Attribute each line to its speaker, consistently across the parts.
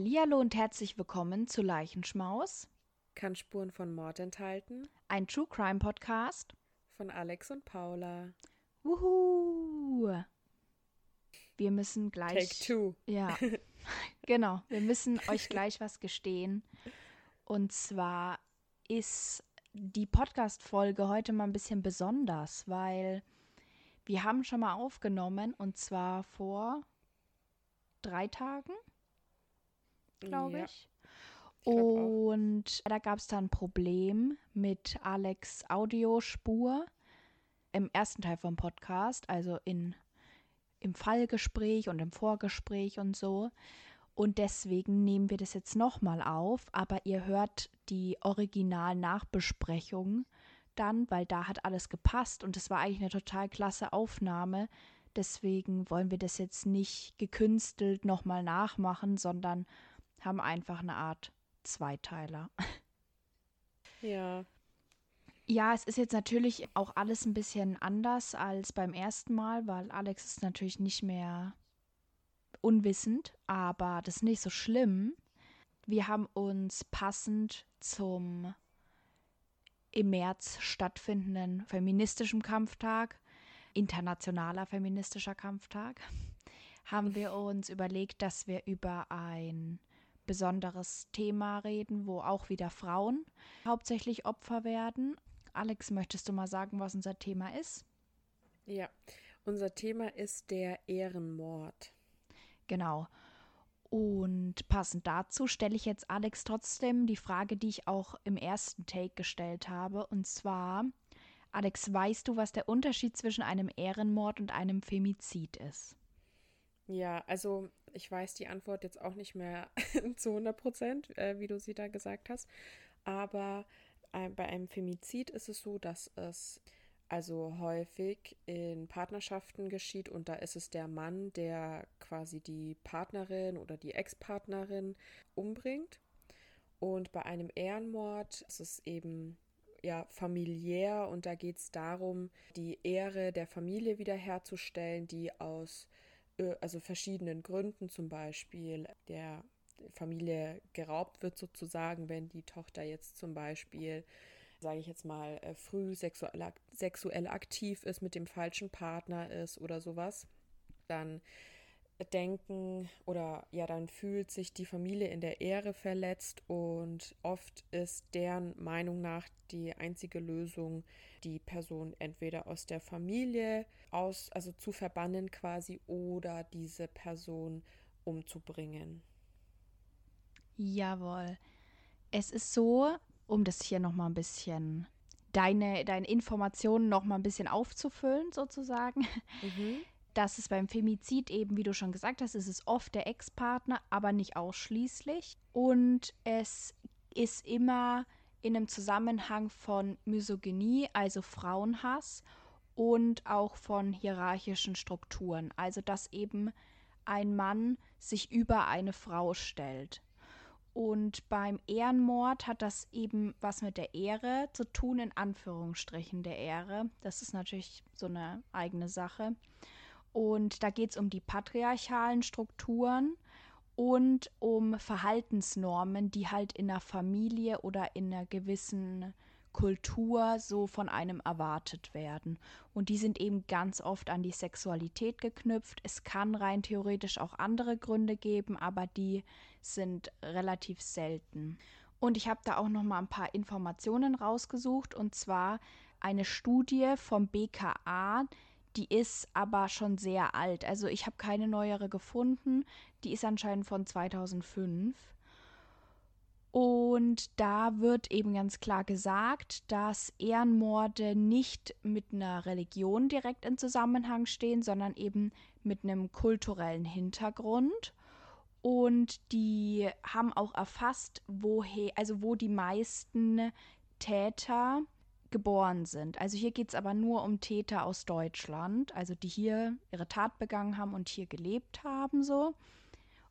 Speaker 1: Hallihallo und herzlich willkommen zu Leichenschmaus,
Speaker 2: Kann Spuren von Mord enthalten.
Speaker 1: ein True Crime Podcast.
Speaker 2: Von Alex und Paula.
Speaker 1: Wuhu! Wir müssen gleich.
Speaker 2: Take two.
Speaker 1: Ja, genau. Wir müssen euch gleich was gestehen. Und zwar ist die Podcast-Folge heute mal ein bisschen besonders, weil wir haben schon mal aufgenommen und zwar vor drei Tagen, glaube
Speaker 2: Ja,
Speaker 1: ich.
Speaker 2: ich glaub auch.
Speaker 1: Und da gab es dann ein Problem mit Alex Audiospur im ersten Teil vom Podcast, also in, im Fallgespräch und im Vorgespräch und so. Und deswegen nehmen wir das jetzt nochmal auf, aber ihr hört die Original-Nachbesprechung dann, weil da hat alles gepasst und es war eigentlich eine total klasse Aufnahme. Deswegen wollen wir das jetzt nicht gekünstelt nochmal nachmachen, sondern haben einfach eine Art Zweiteiler.
Speaker 2: Ja,
Speaker 1: Ja, es ist jetzt natürlich auch alles ein bisschen anders als beim ersten Mal, weil Alex ist natürlich nicht mehr unwissend, aber das ist nicht so schlimm. Wir haben uns passend zum im März stattfindenden feministischen Kampftag, internationaler feministischer Kampftag, haben wir uns überlegt, dass wir über ein besonderes Thema reden, wo auch wieder Frauen hauptsächlich Opfer werden. Alex, möchtest du mal sagen, was unser Thema ist?
Speaker 2: ja. Unser Thema ist der Ehrenmord.
Speaker 1: Genau. Und passend dazu stelle ich jetzt Alex trotzdem die Frage, die ich auch im ersten Take gestellt habe. Und zwar, Alex, weißt du, was der Unterschied zwischen einem Ehrenmord und einem Femizid ist?
Speaker 2: Ja, also ich weiß die Antwort jetzt auch nicht mehr zu 100 Prozent, äh, wie du sie da gesagt hast. Aber äh, bei einem Femizid ist es so, dass es also häufig in Partnerschaften geschieht und da ist es der Mann, der quasi die Partnerin oder die Ex-Partnerin umbringt. Und bei einem Ehrenmord ist es eben ja familiär und da geht es darum, die Ehre der Familie wiederherzustellen, die aus also verschiedenen Gründen, zum Beispiel der Familie geraubt wird sozusagen, wenn die Tochter jetzt zum Beispiel, sage ich jetzt mal, äh, früh sexuell aktiv ist, mit dem falschen Partner ist oder sowas, dann denken oder ja, dann fühlt sich die Familie in der Ehre verletzt und oft ist deren Meinung nach die einzige Lösung, die Person entweder aus der Familie aus, also zu verbannen quasi oder diese Person umzubringen.
Speaker 1: Jawohl. Es ist so, um das hier nochmal ein bisschen, deine, deine Informationen nochmal ein bisschen aufzufüllen, sozusagen, dass es beim Femizid eben, wie du schon gesagt hast, ist es oft der Ex-Partner, aber nicht ausschließlich. Und es ist immer in einem Zusammenhang von Misogynie, also Frauenhass, und auch von hierarchischen Strukturen. Also dass eben ein Mann sich über eine Frau stellt. Und beim Ehrenmord hat das eben was mit der Ehre zu tun, in Anführungsstrichen der Ehre. Das ist natürlich so eine eigene Sache. Und da geht es um die patriarchalen Strukturen und um Verhaltensnormen, die halt in einer Familie oder in einer gewissen Kultur so von einem erwartet werden. Und die sind eben ganz oft an die Sexualität geknüpft. Es kann rein theoretisch auch andere Gründe geben, aber die sind relativ selten. Und ich habe da auch noch mal ein paar Informationen rausgesucht und zwar eine Studie vom BKA, die ist aber schon sehr alt. Also ich habe keine neuere gefunden. Die ist anscheinend von 2005. Und da wird eben ganz klar gesagt, dass Ehrenmorde nicht mit einer Religion direkt in Zusammenhang stehen, sondern eben mit einem kulturellen Hintergrund. Und die haben auch erfasst, woher, also wo die meisten Täter geboren sind. Also hier geht es aber nur um Täter aus Deutschland, also die hier ihre Tat begangen haben und hier gelebt haben so.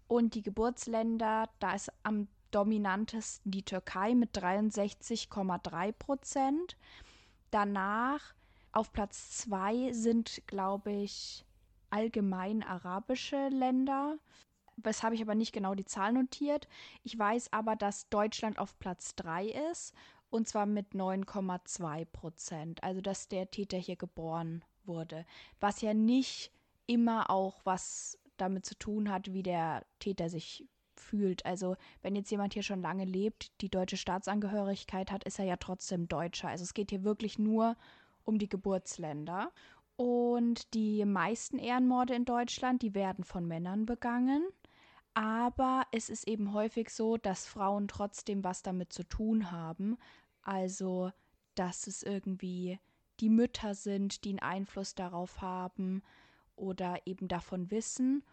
Speaker 1: Und die Geburtsländer, da ist am dominantesten die Türkei mit 63,3 Prozent. Danach auf Platz zwei sind, glaube ich, allgemein arabische Länder was habe ich aber nicht genau die Zahl notiert. Ich weiß aber, dass Deutschland auf Platz 3 ist und zwar mit 9,2 Prozent. Also dass der Täter hier geboren wurde. Was ja nicht immer auch was damit zu tun hat, wie der Täter sich fühlt. Also wenn jetzt jemand hier schon lange lebt, die deutsche Staatsangehörigkeit hat, ist er ja trotzdem Deutscher. Also es geht hier wirklich nur um die Geburtsländer. Und die meisten Ehrenmorde in Deutschland, die werden von Männern begangen. Aber es ist eben häufig so, dass Frauen trotzdem was damit zu tun haben. Also, dass es irgendwie die Mütter sind, die einen Einfluss darauf haben oder eben davon wissen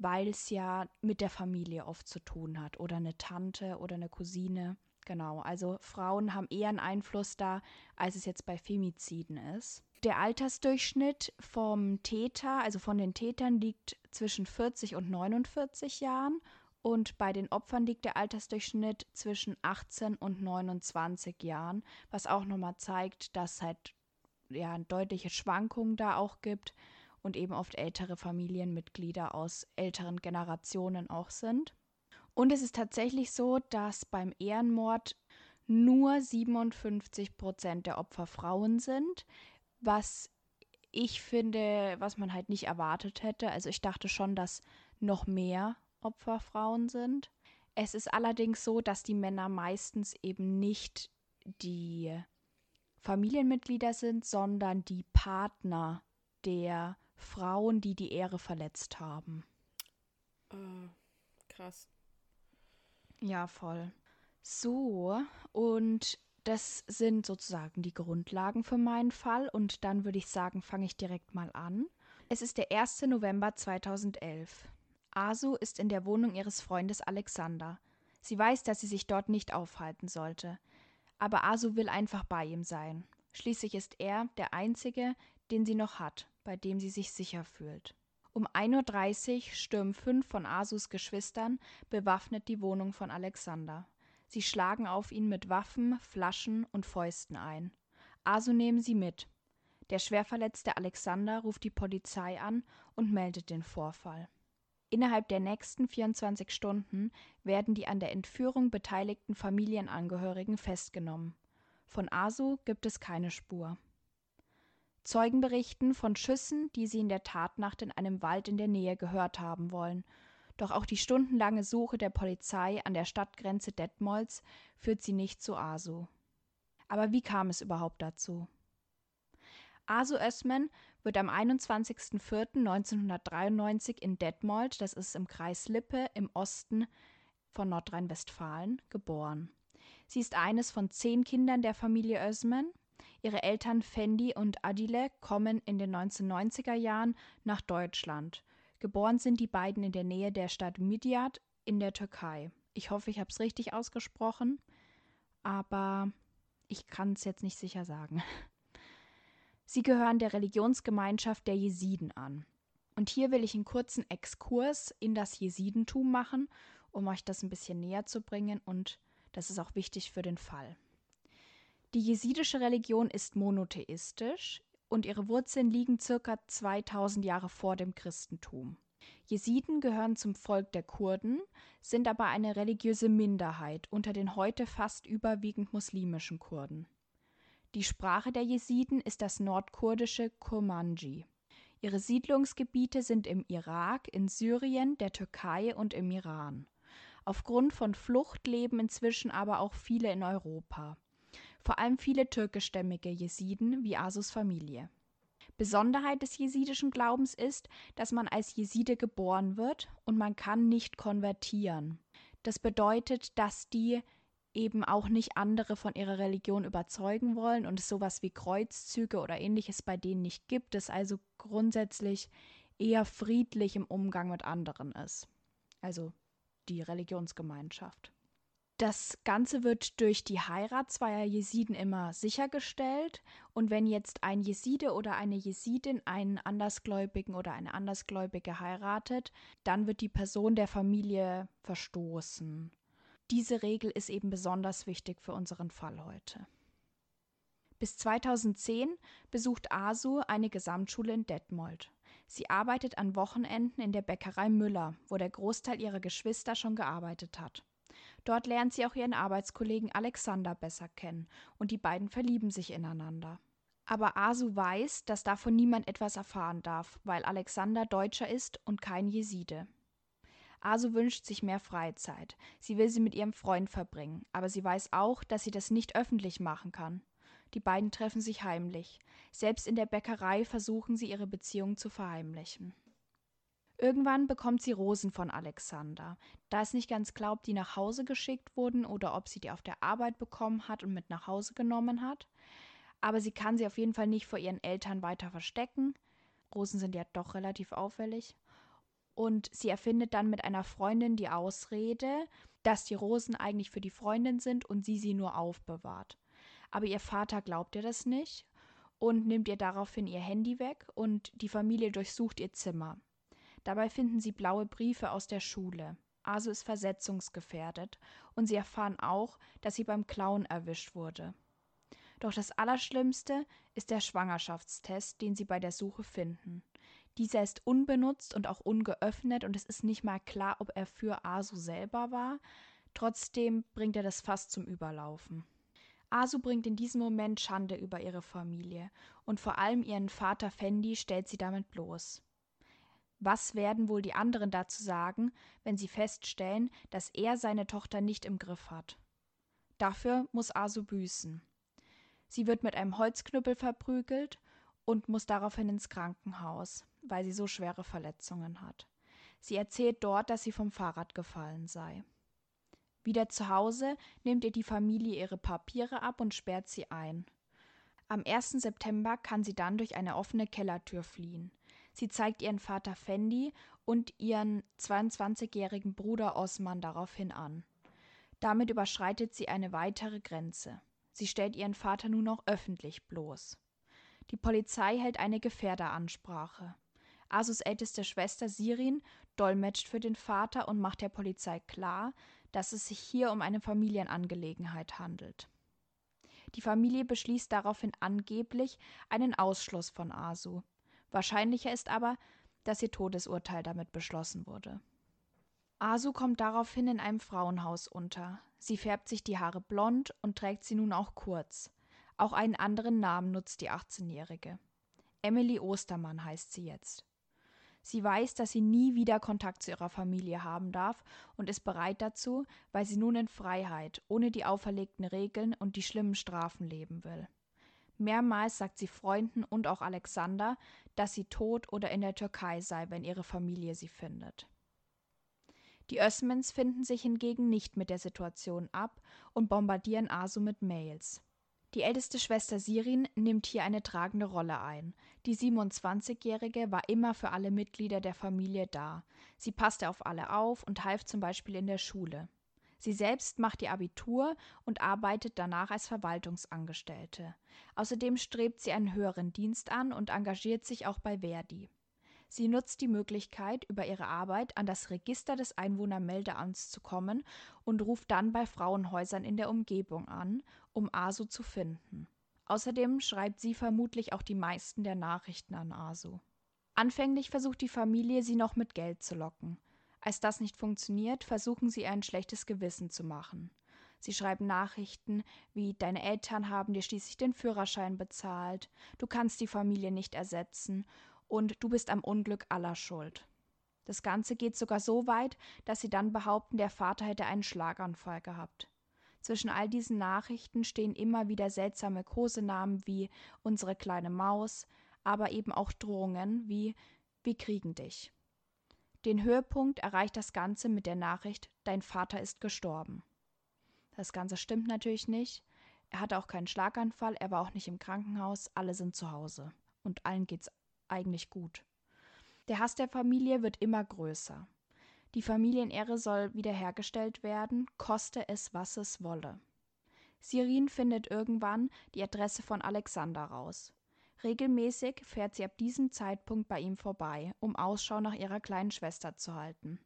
Speaker 1: weil es ja mit der Familie oft zu tun hat oder eine Tante oder eine Cousine. Genau, also Frauen haben eher einen Einfluss da, als es jetzt bei Femiziden ist. Der Altersdurchschnitt vom Täter, also von den Tätern, liegt zwischen 40 und 49 Jahren und bei den Opfern liegt der Altersdurchschnitt zwischen 18 und 29 Jahren, was auch nochmal zeigt, dass halt ja deutliche Schwankungen da auch gibt und eben oft ältere Familienmitglieder aus älteren Generationen auch sind. Und es ist tatsächlich so, dass beim Ehrenmord nur 57 Prozent der Opfer Frauen sind, was ich finde, was man halt nicht erwartet hätte. Also ich dachte schon, dass noch mehr Opfer Frauen sind. Es ist allerdings so, dass die Männer meistens eben nicht die Familienmitglieder sind, sondern die Partner der Frauen, die die Ehre verletzt haben.
Speaker 2: Uh, krass.
Speaker 1: Ja, voll. So, und das sind sozusagen die Grundlagen für meinen Fall. Und dann würde ich sagen, fange ich direkt mal an. Es ist der 1. November 2011. Asu ist in der Wohnung ihres Freundes Alexander. Sie weiß, dass sie sich dort nicht aufhalten sollte. Aber Asu will einfach bei ihm sein. Schließlich ist er der Einzige, den sie noch hat bei dem sie sich sicher fühlt. Um 1.30 Uhr stürmen fünf von Asus Geschwistern bewaffnet die Wohnung von Alexander. Sie schlagen auf ihn mit Waffen, Flaschen und Fäusten ein. Asu nehmen sie mit. Der schwerverletzte Alexander ruft die Polizei an und meldet den Vorfall. Innerhalb der nächsten 24 Stunden werden die an der Entführung beteiligten Familienangehörigen festgenommen. Von Asu gibt es keine Spur. Zeugen berichten von Schüssen, die sie in der Tatnacht in einem Wald in der Nähe gehört haben wollen. Doch auch die stundenlange Suche der Polizei an der Stadtgrenze Detmolds führt sie nicht zu Asu. Aber wie kam es überhaupt dazu? Asu Özmen wird am 21.04.1993 in Detmold, das ist im Kreis Lippe im Osten von Nordrhein-Westfalen, geboren. Sie ist eines von zehn Kindern der Familie Özmen Ihre Eltern Fendi und Adile kommen in den 1990er Jahren nach Deutschland. Geboren sind die beiden in der Nähe der Stadt Midyat in der Türkei. Ich hoffe, ich habe es richtig ausgesprochen, aber ich kann es jetzt nicht sicher sagen. Sie gehören der Religionsgemeinschaft der Jesiden an. Und hier will ich einen kurzen Exkurs in das Jesidentum machen, um euch das ein bisschen näher zu bringen und das ist auch wichtig für den Fall. Die jesidische Religion ist monotheistisch und ihre Wurzeln liegen circa 2000 Jahre vor dem Christentum. Jesiden gehören zum Volk der Kurden, sind aber eine religiöse Minderheit unter den heute fast überwiegend muslimischen Kurden. Die Sprache der Jesiden ist das nordkurdische Kurmanji. Ihre Siedlungsgebiete sind im Irak, in Syrien, der Türkei und im Iran. Aufgrund von Flucht leben inzwischen aber auch viele in Europa vor allem viele türkischstämmige Jesiden wie Asus Familie. Besonderheit des jesidischen Glaubens ist, dass man als Jeside geboren wird und man kann nicht konvertieren. Das bedeutet, dass die eben auch nicht andere von ihrer Religion überzeugen wollen und es sowas wie Kreuzzüge oder ähnliches bei denen nicht gibt, es also grundsätzlich eher friedlich im Umgang mit anderen ist. Also die Religionsgemeinschaft. Das Ganze wird durch die Heirat zweier Jesiden immer sichergestellt. Und wenn jetzt ein Jeside oder eine Jesidin einen Andersgläubigen oder eine Andersgläubige heiratet, dann wird die Person der Familie verstoßen. Diese Regel ist eben besonders wichtig für unseren Fall heute. Bis 2010 besucht Asu eine Gesamtschule in Detmold. Sie arbeitet an Wochenenden in der Bäckerei Müller, wo der Großteil ihrer Geschwister schon gearbeitet hat. Dort lernt sie auch ihren Arbeitskollegen Alexander besser kennen und die beiden verlieben sich ineinander. Aber Asu weiß, dass davon niemand etwas erfahren darf, weil Alexander Deutscher ist und kein Jeside. Asu wünscht sich mehr Freizeit. Sie will sie mit ihrem Freund verbringen, aber sie weiß auch, dass sie das nicht öffentlich machen kann. Die beiden treffen sich heimlich. Selbst in der Bäckerei versuchen sie ihre Beziehung zu verheimlichen. Irgendwann bekommt sie Rosen von Alexander. Da es nicht ganz klar, ob die nach Hause geschickt wurden oder ob sie die auf der Arbeit bekommen hat und mit nach Hause genommen hat. Aber sie kann sie auf jeden Fall nicht vor ihren Eltern weiter verstecken. Rosen sind ja doch relativ auffällig. Und sie erfindet dann mit einer Freundin die Ausrede, dass die Rosen eigentlich für die Freundin sind und sie sie nur aufbewahrt. Aber ihr Vater glaubt ihr das nicht und nimmt ihr daraufhin ihr Handy weg und die Familie durchsucht ihr Zimmer. Dabei finden sie blaue Briefe aus der Schule. Asu ist versetzungsgefährdet und sie erfahren auch, dass sie beim Klauen erwischt wurde. Doch das Allerschlimmste ist der Schwangerschaftstest, den sie bei der Suche finden. Dieser ist unbenutzt und auch ungeöffnet und es ist nicht mal klar, ob er für Asu selber war. Trotzdem bringt er das fast zum Überlaufen. Asu bringt in diesem Moment Schande über ihre Familie und vor allem ihren Vater Fendi stellt sie damit bloß. Was werden wohl die anderen dazu sagen, wenn sie feststellen, dass er seine Tochter nicht im Griff hat? Dafür muss Asu büßen. Sie wird mit einem Holzknüppel verprügelt und muss daraufhin ins Krankenhaus, weil sie so schwere Verletzungen hat. Sie erzählt dort, dass sie vom Fahrrad gefallen sei. Wieder zu Hause nimmt ihr die Familie ihre Papiere ab und sperrt sie ein. Am 1. September kann sie dann durch eine offene Kellertür fliehen. Sie zeigt ihren Vater Fendi und ihren 22-jährigen Bruder Osman daraufhin an. Damit überschreitet sie eine weitere Grenze. Sie stellt ihren Vater nun auch öffentlich bloß. Die Polizei hält eine Gefährderansprache. Asus älteste Schwester Sirin dolmetscht für den Vater und macht der Polizei klar, dass es sich hier um eine Familienangelegenheit handelt. Die Familie beschließt daraufhin angeblich einen Ausschluss von Asu. Wahrscheinlicher ist aber, dass ihr Todesurteil damit beschlossen wurde. Asu kommt daraufhin in einem Frauenhaus unter. Sie färbt sich die Haare blond und trägt sie nun auch kurz. Auch einen anderen Namen nutzt die 18-Jährige. Emily Ostermann heißt sie jetzt. Sie weiß, dass sie nie wieder Kontakt zu ihrer Familie haben darf und ist bereit dazu, weil sie nun in Freiheit, ohne die auferlegten Regeln und die schlimmen Strafen leben will. Mehrmals sagt sie Freunden und auch Alexander, dass sie tot oder in der Türkei sei, wenn ihre Familie sie findet. Die Ösmens finden sich hingegen nicht mit der Situation ab und bombardieren Asu mit Mails. Die älteste Schwester Sirin nimmt hier eine tragende Rolle ein. Die 27-Jährige war immer für alle Mitglieder der Familie da. Sie passte auf alle auf und half zum Beispiel in der Schule. Sie selbst macht ihr Abitur und arbeitet danach als Verwaltungsangestellte. Außerdem strebt sie einen höheren Dienst an und engagiert sich auch bei Verdi. Sie nutzt die Möglichkeit, über ihre Arbeit an das Register des Einwohnermeldeamts zu kommen und ruft dann bei Frauenhäusern in der Umgebung an, um Asu zu finden. Außerdem schreibt sie vermutlich auch die meisten der Nachrichten an Asu. Anfänglich versucht die Familie, sie noch mit Geld zu locken. Als das nicht funktioniert, versuchen sie ein schlechtes Gewissen zu machen. Sie schreiben Nachrichten wie Deine Eltern haben dir schließlich den Führerschein bezahlt, du kannst die Familie nicht ersetzen und du bist am Unglück aller schuld. Das Ganze geht sogar so weit, dass sie dann behaupten, der Vater hätte einen Schlaganfall gehabt. Zwischen all diesen Nachrichten stehen immer wieder seltsame Kosenamen wie unsere kleine Maus, aber eben auch Drohungen wie wir kriegen dich. Den Höhepunkt erreicht das Ganze mit der Nachricht Dein Vater ist gestorben. Das Ganze stimmt natürlich nicht. Er hatte auch keinen Schlaganfall, er war auch nicht im Krankenhaus, alle sind zu Hause. Und allen geht's eigentlich gut. Der Hass der Familie wird immer größer. Die Familienehre soll wiederhergestellt werden, koste es, was es wolle. Sirin findet irgendwann die Adresse von Alexander raus. Regelmäßig fährt sie ab diesem Zeitpunkt bei ihm vorbei, um Ausschau nach ihrer kleinen Schwester zu halten.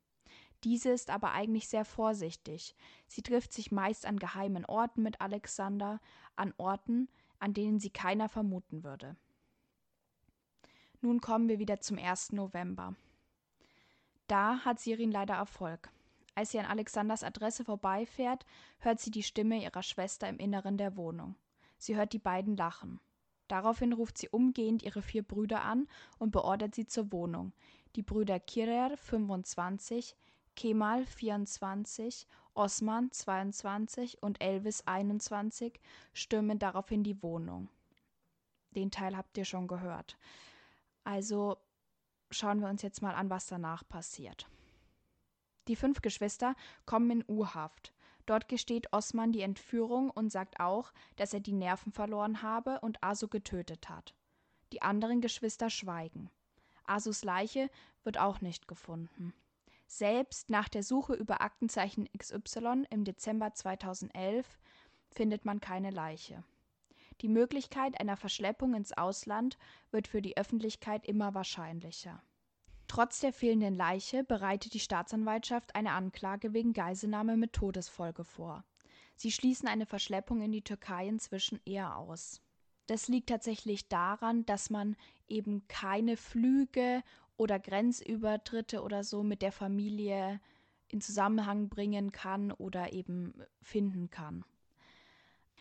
Speaker 1: Diese ist aber eigentlich sehr vorsichtig. Sie trifft sich meist an geheimen Orten mit Alexander, an Orten, an denen sie keiner vermuten würde. Nun kommen wir wieder zum 1. November. Da hat Sirin leider Erfolg. Als sie an Alexanders Adresse vorbeifährt, hört sie die Stimme ihrer Schwester im Inneren der Wohnung. Sie hört die beiden lachen. Daraufhin ruft sie umgehend ihre vier Brüder an und beordert sie zur Wohnung. Die Brüder Kirer, 25, Kemal, 24, Osman, 22 und Elvis, 21, stürmen daraufhin die Wohnung. Den Teil habt ihr schon gehört. Also schauen wir uns jetzt mal an, was danach passiert. Die fünf Geschwister kommen in U-Haft. Dort gesteht Osman die Entführung und sagt auch, dass er die Nerven verloren habe und Asu getötet hat. Die anderen Geschwister schweigen. Asus Leiche wird auch nicht gefunden. Selbst nach der Suche über Aktenzeichen XY im Dezember 2011 findet man keine Leiche. Die Möglichkeit einer Verschleppung ins Ausland wird für die Öffentlichkeit immer wahrscheinlicher. Trotz der fehlenden Leiche bereitet die Staatsanwaltschaft eine Anklage wegen Geiselnahme mit Todesfolge vor. Sie schließen eine Verschleppung in die Türkei inzwischen eher aus. Das liegt tatsächlich daran, dass man eben keine Flüge oder Grenzübertritte oder so mit der Familie in Zusammenhang bringen kann oder eben finden kann.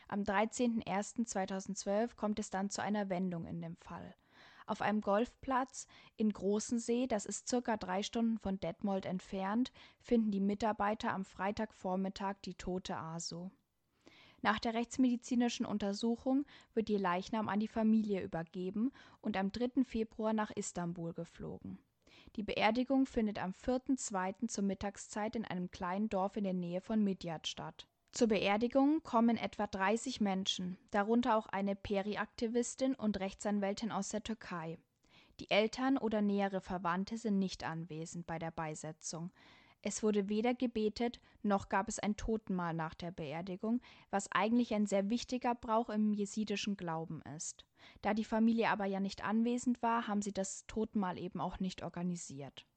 Speaker 1: Am 13.01.2012 kommt es dann zu einer Wendung in dem Fall. Auf einem Golfplatz in Großensee, das ist circa drei Stunden von Detmold entfernt, finden die Mitarbeiter am Freitagvormittag die tote Aso. Nach der rechtsmedizinischen Untersuchung wird ihr Leichnam an die Familie übergeben und am 3. Februar nach Istanbul geflogen. Die Beerdigung findet am 4.2. zur Mittagszeit in einem kleinen Dorf in der Nähe von Midyat statt. Zur Beerdigung kommen etwa 30 Menschen, darunter auch eine Peri-Aktivistin und Rechtsanwältin aus der Türkei. Die Eltern oder nähere Verwandte sind nicht anwesend bei der Beisetzung. Es wurde weder gebetet, noch gab es ein Totenmahl nach der Beerdigung, was eigentlich ein sehr wichtiger Brauch im jesidischen Glauben ist. Da die Familie aber ja nicht anwesend war, haben sie das Totenmahl eben auch nicht organisiert.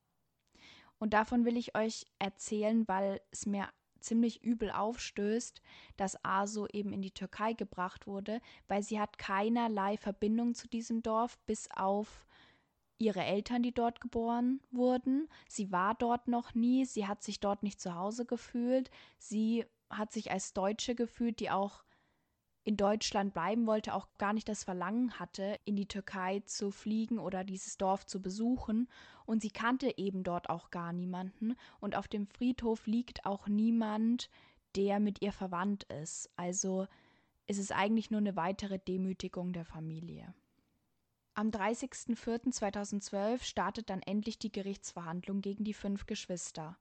Speaker 1: Und davon will ich euch erzählen, weil es mir ziemlich übel aufstößt, dass Aso eben in die Türkei gebracht wurde, weil sie hat keinerlei Verbindung zu diesem Dorf, bis auf ihre Eltern, die dort geboren wurden. Sie war dort noch nie, sie hat sich dort nicht zu Hause gefühlt, sie hat sich als Deutsche gefühlt, die auch in Deutschland bleiben wollte, auch gar nicht das Verlangen hatte, in die Türkei zu fliegen oder dieses Dorf zu besuchen. Und sie kannte eben dort auch gar niemanden. Und auf dem Friedhof liegt auch niemand, der mit ihr verwandt ist. Also ist es eigentlich nur eine weitere Demütigung der Familie. Am 30.04.2012 startet dann endlich die Gerichtsverhandlung gegen die fünf Geschwister.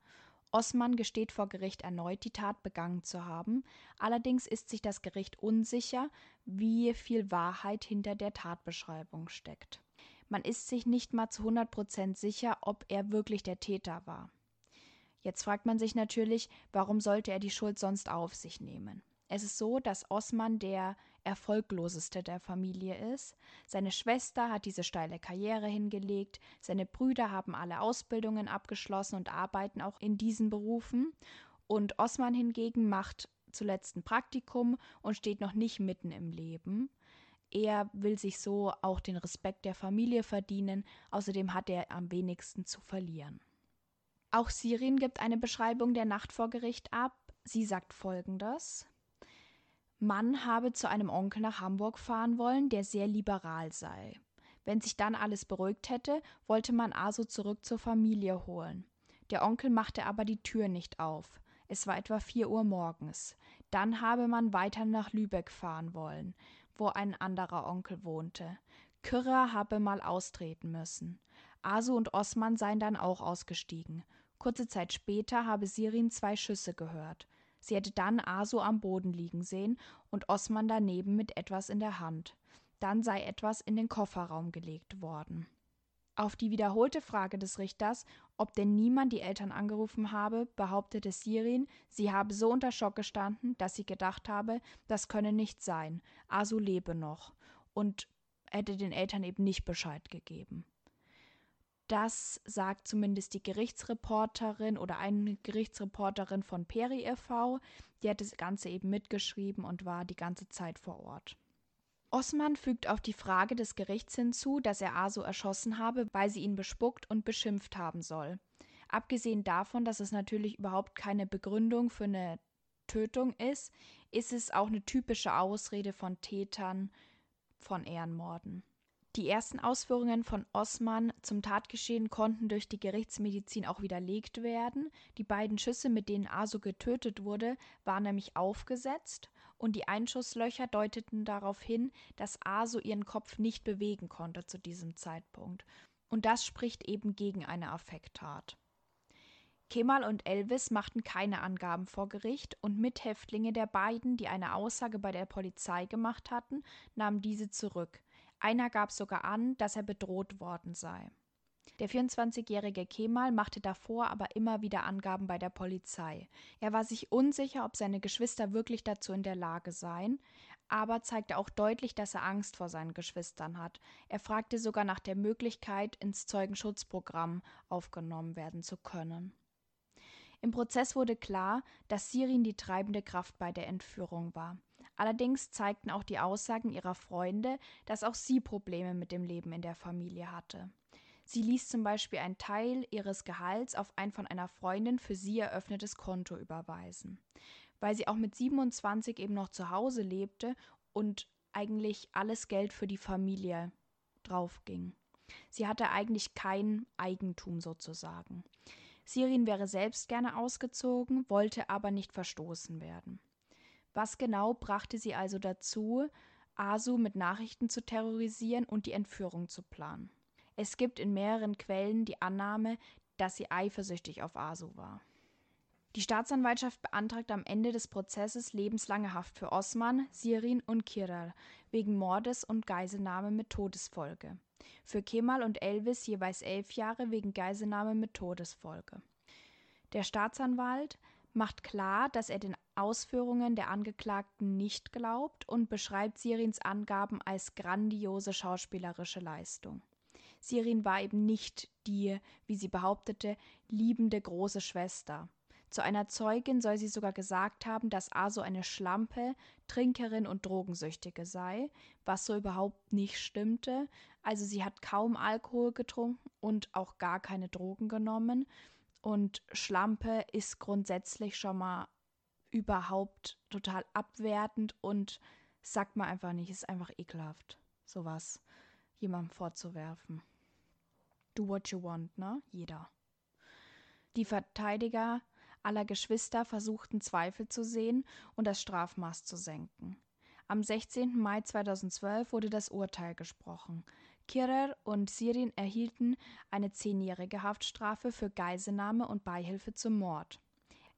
Speaker 1: Osman gesteht vor Gericht erneut, die Tat begangen zu haben. Allerdings ist sich das Gericht unsicher, wie viel Wahrheit hinter der Tatbeschreibung steckt. Man ist sich nicht mal zu 100 Prozent sicher, ob er wirklich der Täter war. Jetzt fragt man sich natürlich, warum sollte er die Schuld sonst auf sich nehmen? Es ist so, dass Osman der erfolgloseste der Familie ist. Seine Schwester hat diese steile Karriere hingelegt, seine Brüder haben alle Ausbildungen abgeschlossen und arbeiten auch in diesen Berufen. Und Osman hingegen macht zuletzt ein Praktikum und steht noch nicht mitten im Leben. Er will sich so auch den Respekt der Familie verdienen, außerdem hat er am wenigsten zu verlieren. Auch Sirin gibt eine Beschreibung der Nacht vor Gericht ab. Sie sagt folgendes Mann habe zu einem Onkel nach Hamburg fahren wollen, der sehr liberal sei. Wenn sich dann alles beruhigt hätte, wollte man Aso zurück zur Familie holen. Der Onkel machte aber die Tür nicht auf. Es war etwa vier Uhr morgens. Dann habe man weiter nach Lübeck fahren wollen, wo ein anderer Onkel wohnte. Kürrer habe mal austreten müssen. Asu und Osman seien dann auch ausgestiegen. Kurze Zeit später habe Sirin zwei Schüsse gehört. Sie hätte dann Aso am Boden liegen sehen und Osman daneben mit etwas in der Hand. Dann sei etwas in den Kofferraum gelegt worden. Auf die wiederholte Frage des Richters, ob denn niemand die Eltern angerufen habe, behauptete Sirin, sie habe so unter Schock gestanden, dass sie gedacht habe, das könne nicht sein, Asu lebe noch und hätte den Eltern eben nicht Bescheid gegeben. Das sagt zumindest die Gerichtsreporterin oder eine Gerichtsreporterin von Peri e.V. Die hat das Ganze eben mitgeschrieben und war die ganze Zeit vor Ort. Osman fügt auf die Frage des Gerichts hinzu, dass er Aso erschossen habe, weil sie ihn bespuckt und beschimpft haben soll. Abgesehen davon, dass es natürlich überhaupt keine Begründung für eine Tötung ist, ist es auch eine typische Ausrede von Tätern von Ehrenmorden. Die ersten Ausführungen von Osman zum Tatgeschehen konnten durch die Gerichtsmedizin auch widerlegt werden. Die beiden Schüsse, mit denen Aso getötet wurde, waren nämlich aufgesetzt und die Einschusslöcher deuteten darauf hin, dass Aso ihren Kopf nicht bewegen konnte zu diesem Zeitpunkt. Und das spricht eben gegen eine Affekttat. Kemal und Elvis machten keine Angaben vor Gericht und Mithäftlinge der beiden, die eine Aussage bei der Polizei gemacht hatten, nahmen diese zurück. Einer gab sogar an, dass er bedroht worden sei. Der 24-jährige Kemal machte davor aber immer wieder Angaben bei der Polizei. Er war sich unsicher, ob seine Geschwister wirklich dazu in der Lage seien, aber zeigte auch deutlich, dass er Angst vor seinen Geschwistern hat. Er fragte sogar nach der Möglichkeit, ins Zeugenschutzprogramm aufgenommen werden zu können. Im Prozess wurde klar, dass Sirin die treibende Kraft bei der Entführung war. Allerdings zeigten auch die Aussagen ihrer Freunde, dass auch sie Probleme mit dem Leben in der Familie hatte. Sie ließ zum Beispiel einen Teil ihres Gehalts auf ein von einer Freundin für sie eröffnetes Konto überweisen. Weil sie auch mit 27 eben noch zu Hause lebte und eigentlich alles Geld für die Familie draufging. Sie hatte eigentlich kein Eigentum sozusagen. Sirin wäre selbst gerne ausgezogen, wollte aber nicht verstoßen werden. Was genau brachte sie also dazu, Asu mit Nachrichten zu terrorisieren und die Entführung zu planen? Es gibt in mehreren Quellen die Annahme, dass sie eifersüchtig auf Asu war. Die Staatsanwaltschaft beantragt am Ende des Prozesses lebenslange Haft für Osman, Sirin und Kiral wegen Mordes und Geiselnahme mit Todesfolge. Für Kemal und Elvis jeweils elf Jahre wegen Geiselnahme mit Todesfolge. Der Staatsanwalt macht klar, dass er den Ausführungen der Angeklagten nicht glaubt und beschreibt Sirins Angaben als grandiose schauspielerische Leistung. Sirin war eben nicht die, wie sie behauptete, liebende große Schwester. Zu einer Zeugin soll sie sogar gesagt haben, dass Aso eine Schlampe, Trinkerin und Drogensüchtige sei, was so überhaupt nicht stimmte. Also sie hat kaum Alkohol getrunken und auch gar keine Drogen genommen und Schlampe ist grundsätzlich schon mal überhaupt total abwertend und sagt man einfach nicht, ist einfach ekelhaft, sowas jemandem vorzuwerfen. Do what you want, ne? Jeder. Die Verteidiger aller Geschwister versuchten Zweifel zu sehen und das Strafmaß zu senken. Am 16. Mai 2012 wurde das Urteil gesprochen. Kirer und Sirin erhielten eine zehnjährige Haftstrafe für Geiselnahme und Beihilfe zum Mord.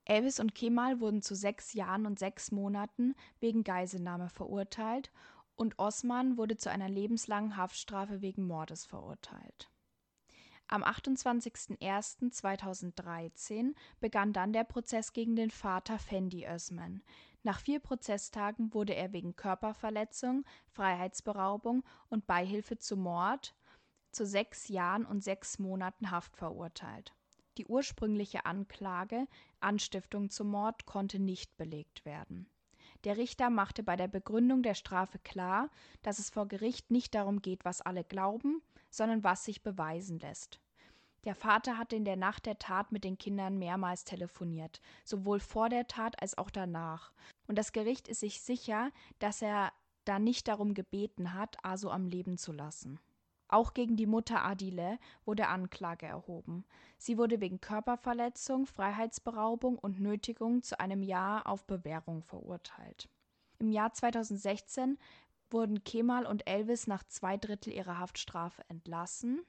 Speaker 1: Elvis und Kemal wurden zu sechs Jahren und sechs Monaten wegen Geiselnahme verurteilt und Osman wurde zu einer lebenslangen Haftstrafe wegen Mordes verurteilt. Am 28.01.2013 begann dann der Prozess gegen den Vater Fendi Özmen, nach vier Prozesstagen wurde er wegen Körperverletzung, Freiheitsberaubung und Beihilfe zu Mord zu sechs Jahren und sechs Monaten Haft verurteilt. Die ursprüngliche Anklage Anstiftung zum Mord konnte nicht belegt werden. Der Richter machte bei der Begründung der Strafe klar, dass es vor Gericht nicht darum geht, was alle glauben, sondern was sich beweisen lässt. Der Vater hatte in der Nacht der Tat mit den Kindern mehrmals telefoniert, sowohl vor der Tat als auch danach. Und das Gericht ist sich sicher, dass er da nicht darum gebeten hat, Aso am Leben zu lassen. Auch gegen die Mutter Adile wurde Anklage erhoben. Sie wurde wegen Körperverletzung, Freiheitsberaubung und Nötigung zu einem Jahr auf Bewährung verurteilt. Im Jahr 2016 wurden Kemal und Elvis nach zwei Drittel ihrer Haftstrafe entlassen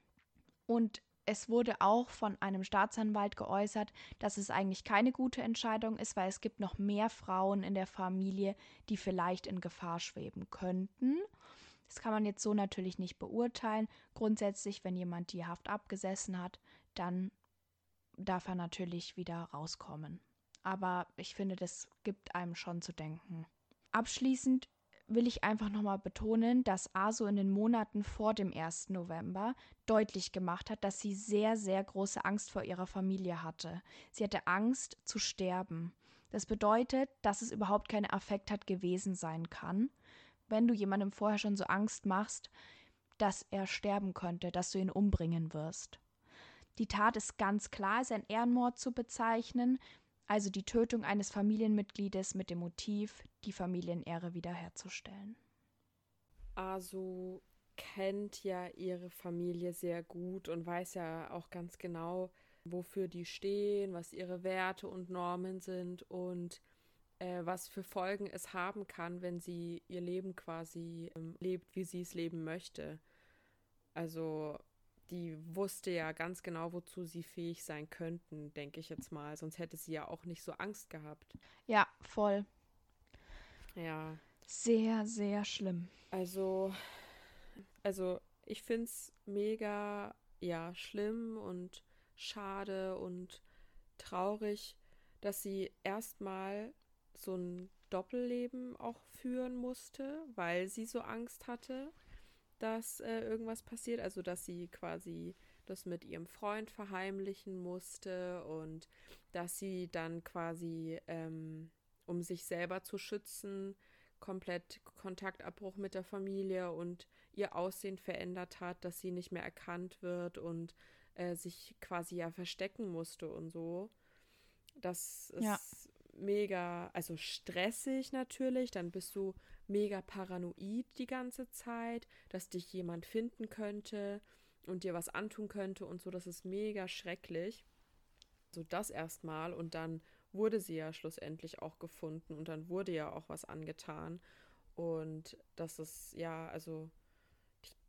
Speaker 1: und es wurde auch von einem Staatsanwalt geäußert, dass es eigentlich keine gute Entscheidung ist, weil es gibt noch mehr Frauen in der Familie, die vielleicht in Gefahr schweben könnten. Das kann man jetzt so natürlich nicht beurteilen. Grundsätzlich, wenn jemand die Haft abgesessen hat, dann darf er natürlich wieder rauskommen. Aber ich finde, das gibt einem schon zu denken. Abschließend will ich einfach nochmal betonen, dass ASO in den Monaten vor dem 1. November deutlich gemacht hat, dass sie sehr, sehr große Angst vor ihrer Familie hatte. Sie hatte Angst zu sterben. Das bedeutet, dass es überhaupt keine Affekt hat gewesen sein kann, wenn du jemandem vorher schon so Angst machst, dass er sterben könnte, dass du ihn umbringen wirst. Die Tat ist ganz klar als ein Ehrenmord zu bezeichnen, also die Tötung eines Familienmitgliedes mit dem Motiv, die Familienehre wiederherzustellen.
Speaker 2: Asu kennt ja ihre Familie sehr gut und weiß ja auch ganz genau, wofür die stehen, was ihre Werte und Normen sind und äh, was für Folgen es haben kann, wenn sie ihr Leben quasi ähm, lebt, wie sie es leben möchte. Also die wusste ja ganz genau, wozu sie fähig sein könnten, denke ich jetzt mal. Sonst hätte sie ja auch nicht so Angst gehabt.
Speaker 1: Ja, voll.
Speaker 2: Ja.
Speaker 1: Sehr, sehr schlimm.
Speaker 2: Also, also ich finde es mega, ja, schlimm und schade und traurig, dass sie erstmal so ein Doppelleben auch führen musste, weil sie so Angst hatte dass äh, irgendwas passiert, also dass sie quasi das mit ihrem Freund verheimlichen musste und dass sie dann quasi, ähm, um sich selber zu schützen, komplett Kontaktabbruch mit der Familie und ihr Aussehen verändert hat, dass sie nicht mehr erkannt wird und äh, sich quasi ja verstecken musste und so. Das ist ja. mega, also stressig natürlich. Dann bist du mega paranoid die ganze Zeit, dass dich jemand finden könnte und dir was antun könnte und so. Das ist mega schrecklich. So das erstmal und dann wurde sie ja schlussendlich auch gefunden und dann wurde ja auch was angetan. Und das ist ja, also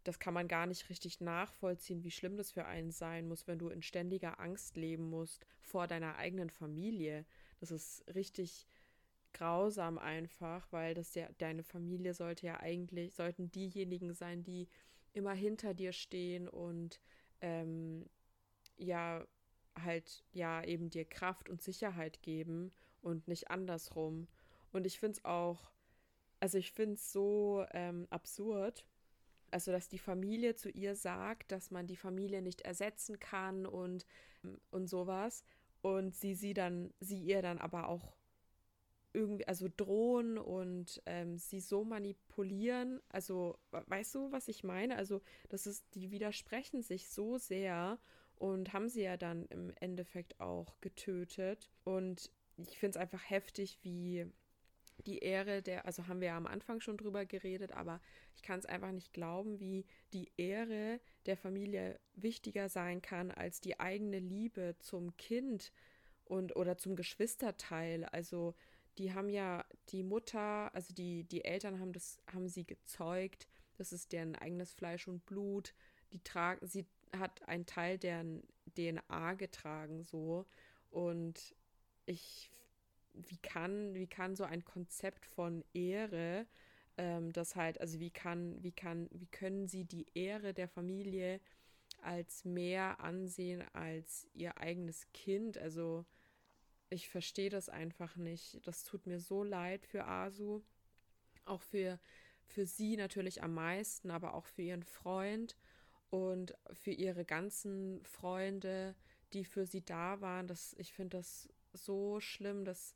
Speaker 2: das kann man gar nicht richtig nachvollziehen, wie schlimm das für einen sein muss, wenn du in ständiger Angst leben musst vor deiner eigenen Familie. Das ist richtig grausam einfach, weil das ja deine Familie sollte ja eigentlich, sollten diejenigen sein, die immer hinter dir stehen und ähm, ja halt ja eben dir Kraft und Sicherheit geben und nicht andersrum. Und ich finde es auch, also ich finde es so ähm, absurd, also dass die Familie zu ihr sagt, dass man die Familie nicht ersetzen kann und, und sowas. Und sie sie dann, sie ihr dann aber auch irgendwie, also drohen und ähm, sie so manipulieren. Also, weißt du, was ich meine? Also, das ist, die widersprechen sich so sehr und haben sie ja dann im Endeffekt auch getötet. Und ich finde es einfach heftig, wie die Ehre der, also haben wir ja am Anfang schon drüber geredet, aber ich kann es einfach nicht glauben, wie die Ehre der Familie wichtiger sein kann als die eigene Liebe zum Kind und oder zum Geschwisterteil. Also die haben ja die Mutter, also die, die Eltern haben das, haben sie gezeugt. Das ist deren eigenes Fleisch und Blut. Die tragen, sie hat einen Teil deren DNA getragen, so. Und ich, wie kann, wie kann so ein Konzept von Ehre, ähm, das halt, also wie kann, wie kann, wie können sie die Ehre der Familie als mehr ansehen als ihr eigenes Kind? Also, ich verstehe das einfach nicht. Das tut mir so leid für Asu. Auch für, für sie natürlich am meisten, aber auch für ihren Freund und für ihre ganzen Freunde, die für sie da waren. Das, ich finde das so schlimm, dass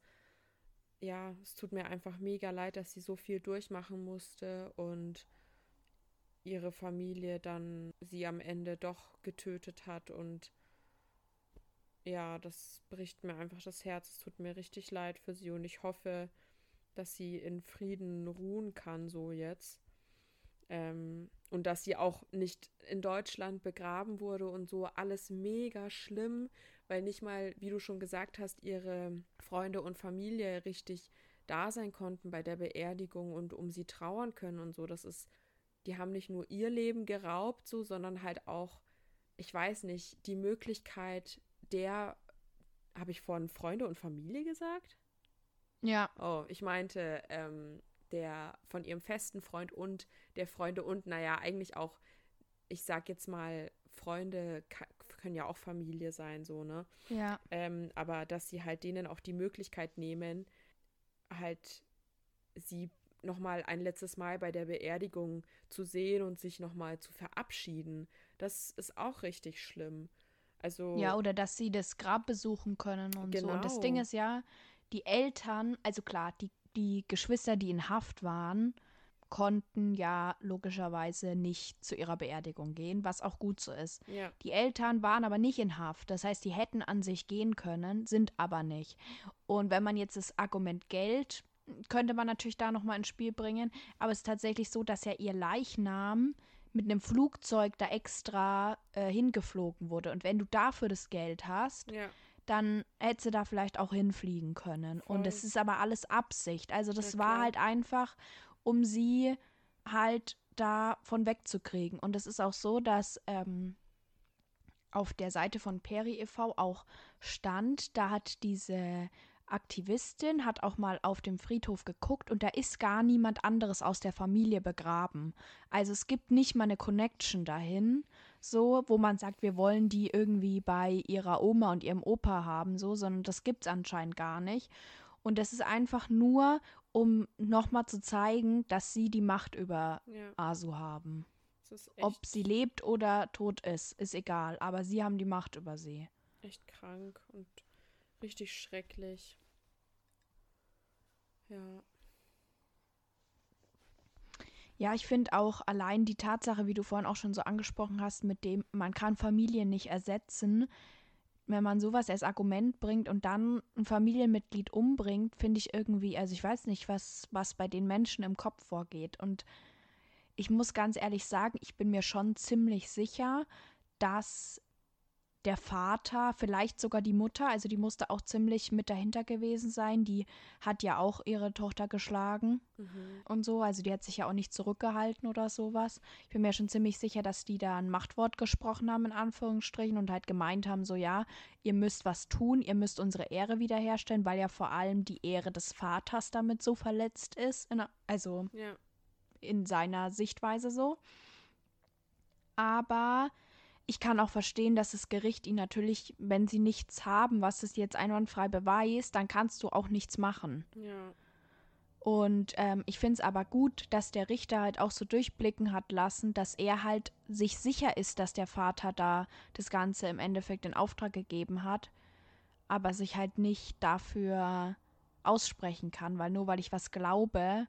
Speaker 2: ja, es tut mir einfach mega leid, dass sie so viel durchmachen musste und ihre Familie dann sie am Ende doch getötet hat und ja, das bricht mir einfach das Herz. Es tut mir richtig leid für sie und ich hoffe, dass sie in Frieden ruhen kann, so jetzt. Ähm, und dass sie auch nicht in Deutschland begraben wurde und so alles mega schlimm, weil nicht mal, wie du schon gesagt hast, ihre Freunde und Familie richtig da sein konnten bei der Beerdigung und um sie trauern können und so. Das ist, die haben nicht nur ihr Leben geraubt, so, sondern halt auch, ich weiß nicht, die Möglichkeit, der, habe ich vorhin Freunde und Familie gesagt?
Speaker 1: Ja.
Speaker 2: Oh, ich meinte, ähm, der von ihrem festen Freund und der Freunde und, naja, eigentlich auch, ich sag jetzt mal, Freunde können ja auch Familie sein, so, ne?
Speaker 1: Ja.
Speaker 2: Ähm, aber dass sie halt denen auch die Möglichkeit nehmen, halt sie nochmal ein letztes Mal bei der Beerdigung zu sehen und sich nochmal zu verabschieden, das ist auch richtig schlimm. Also
Speaker 1: ja, oder dass sie das Grab besuchen können und
Speaker 2: genau.
Speaker 1: so. Und das Ding ist ja, die Eltern, also klar, die, die Geschwister, die in Haft waren, konnten ja logischerweise nicht zu ihrer Beerdigung gehen, was auch gut so ist.
Speaker 2: Ja.
Speaker 1: Die Eltern waren aber nicht in Haft. Das heißt, die hätten an sich gehen können, sind aber nicht. Und wenn man jetzt das Argument Geld könnte man natürlich da nochmal ins Spiel bringen. Aber es ist tatsächlich so, dass ja ihr Leichnam mit einem Flugzeug da extra äh, hingeflogen wurde. Und wenn du dafür das Geld hast,
Speaker 2: Ja.
Speaker 1: dann hätte sie da vielleicht auch hinfliegen können. Und
Speaker 2: Voll.
Speaker 1: es ist aber alles Absicht. Also das
Speaker 2: Ja,
Speaker 1: war halt einfach, um sie halt davon wegzukriegen. Und es ist auch so, dass ähm, auf der Seite von Peri e.V. auch stand, da hat diese Aktivistin hat auch mal auf dem Friedhof geguckt und da ist gar niemand anderes aus der Familie begraben. Also es gibt nicht mal eine Connection dahin, so, wo man sagt, wir wollen die irgendwie bei ihrer Oma und ihrem Opa haben, so, sondern das gibt's anscheinend gar nicht. Und das ist einfach nur, um nochmal zu zeigen, dass sie die Macht über
Speaker 2: Ja.
Speaker 1: Asu haben. Ob sie lebt oder tot ist, ist egal, aber sie haben die Macht über sie.
Speaker 2: echt krank und richtig schrecklich. Ja.
Speaker 1: Ja, ich finde auch allein die Tatsache, wie du vorhin auch schon so angesprochen hast, mit dem, man kann Familien nicht ersetzen, wenn man sowas als Argument bringt und dann ein Familienmitglied umbringt, finde ich irgendwie, also ich weiß nicht, was, was bei den Menschen im Kopf vorgeht. Und ich muss ganz ehrlich sagen, ich bin mir schon ziemlich sicher, dass der Vater, vielleicht sogar die Mutter, also die musste auch ziemlich mit dahinter gewesen sein, die hat ja auch ihre Tochter geschlagen
Speaker 2: Mhm.
Speaker 1: und so. Also die hat sich ja auch nicht zurückgehalten oder sowas. Ich bin mir schon ziemlich sicher, dass die da ein Machtwort gesprochen haben, in Anführungsstrichen, und halt gemeint haben, so ja, ihr müsst was tun, ihr müsst unsere Ehre wiederherstellen, weil ja vor allem die Ehre des Vaters damit so verletzt ist. In, also
Speaker 2: Ja.
Speaker 1: in seiner Sichtweise so. Aber ich kann auch verstehen, dass das Gericht ihn natürlich, wenn sie nichts haben, was es jetzt einwandfrei beweist, dann kannst du auch nichts machen.
Speaker 2: Ja.
Speaker 1: Und ähm, ich finde es aber gut, dass der Richter halt auch so durchblicken hat lassen, dass er halt sich sicher ist, dass der Vater da das Ganze im Endeffekt in Auftrag gegeben hat, aber sich halt nicht dafür aussprechen kann, weil nur weil ich was glaube,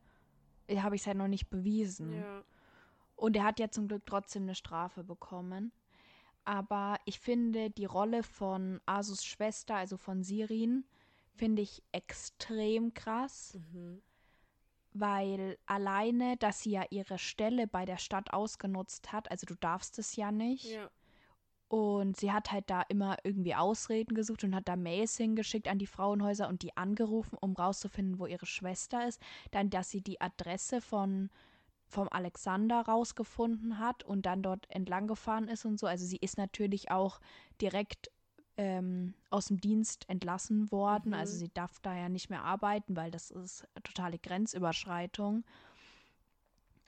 Speaker 1: äh, habe ich es halt noch nicht bewiesen.
Speaker 2: Ja.
Speaker 1: Und er hat ja zum Glück trotzdem eine Strafe bekommen. Aber ich finde die Rolle von Asus Schwester, also von Sirin, finde ich extrem krass
Speaker 2: Mhm.
Speaker 1: weil alleine, dass sie ja ihre Stelle bei der Stadt ausgenutzt hat, also du darfst es ja nicht.
Speaker 2: Ja.
Speaker 1: Und sie hat halt da immer irgendwie Ausreden gesucht und hat da Mails hingeschickt an die Frauenhäuser und die angerufen, um rauszufinden, wo ihre Schwester ist. Dann, dass sie die Adresse von vom Alexander rausgefunden hat und dann dort entlang gefahren ist und so. Also sie ist natürlich auch direkt ähm, aus dem Dienst entlassen worden.
Speaker 2: Mhm.
Speaker 1: Also sie darf da ja nicht mehr arbeiten, weil das ist totale Grenzüberschreitung.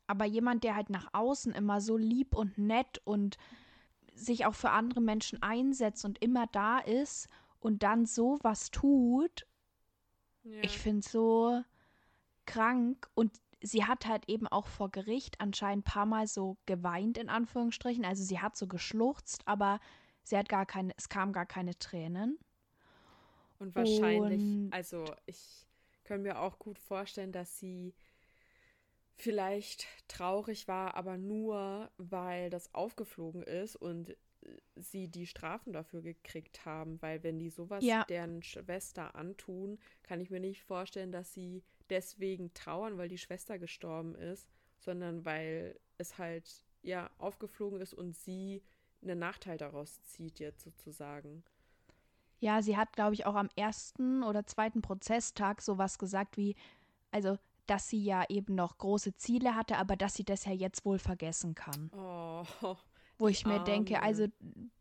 Speaker 1: Aber jemand, der halt nach außen immer so lieb und nett und sich auch für andere Menschen einsetzt und immer da ist und dann so was tut,
Speaker 2: Ja.
Speaker 1: ich finde es so krank. Und sie hat halt eben auch vor Gericht anscheinend ein paar Mal so geweint, in Anführungsstrichen. Also sie hat so geschluchzt, aber sie hat gar keine, es kam gar keine Tränen.
Speaker 2: Und wahrscheinlich,
Speaker 1: Und-
Speaker 2: also ich kann mir auch gut vorstellen, dass sie vielleicht traurig war, aber nur, weil das aufgeflogen ist und äh, sie die Strafen dafür gekriegt haben. Weil wenn die sowas
Speaker 1: Ja.
Speaker 2: deren Schwester antun, kann ich mir nicht vorstellen, dass sie deswegen trauern, weil die Schwester gestorben ist, sondern weil es halt ja aufgeflogen ist und sie einen Nachteil daraus zieht jetzt sozusagen.
Speaker 1: Ja, sie hat, glaube ich, auch am ersten oder zweiten Prozesstag sowas gesagt wie, also, dass sie ja eben noch große Ziele hatte, aber dass sie das ja jetzt wohl vergessen kann.
Speaker 2: Oh,
Speaker 1: Wo ich mir denke,
Speaker 2: Arme.
Speaker 1: also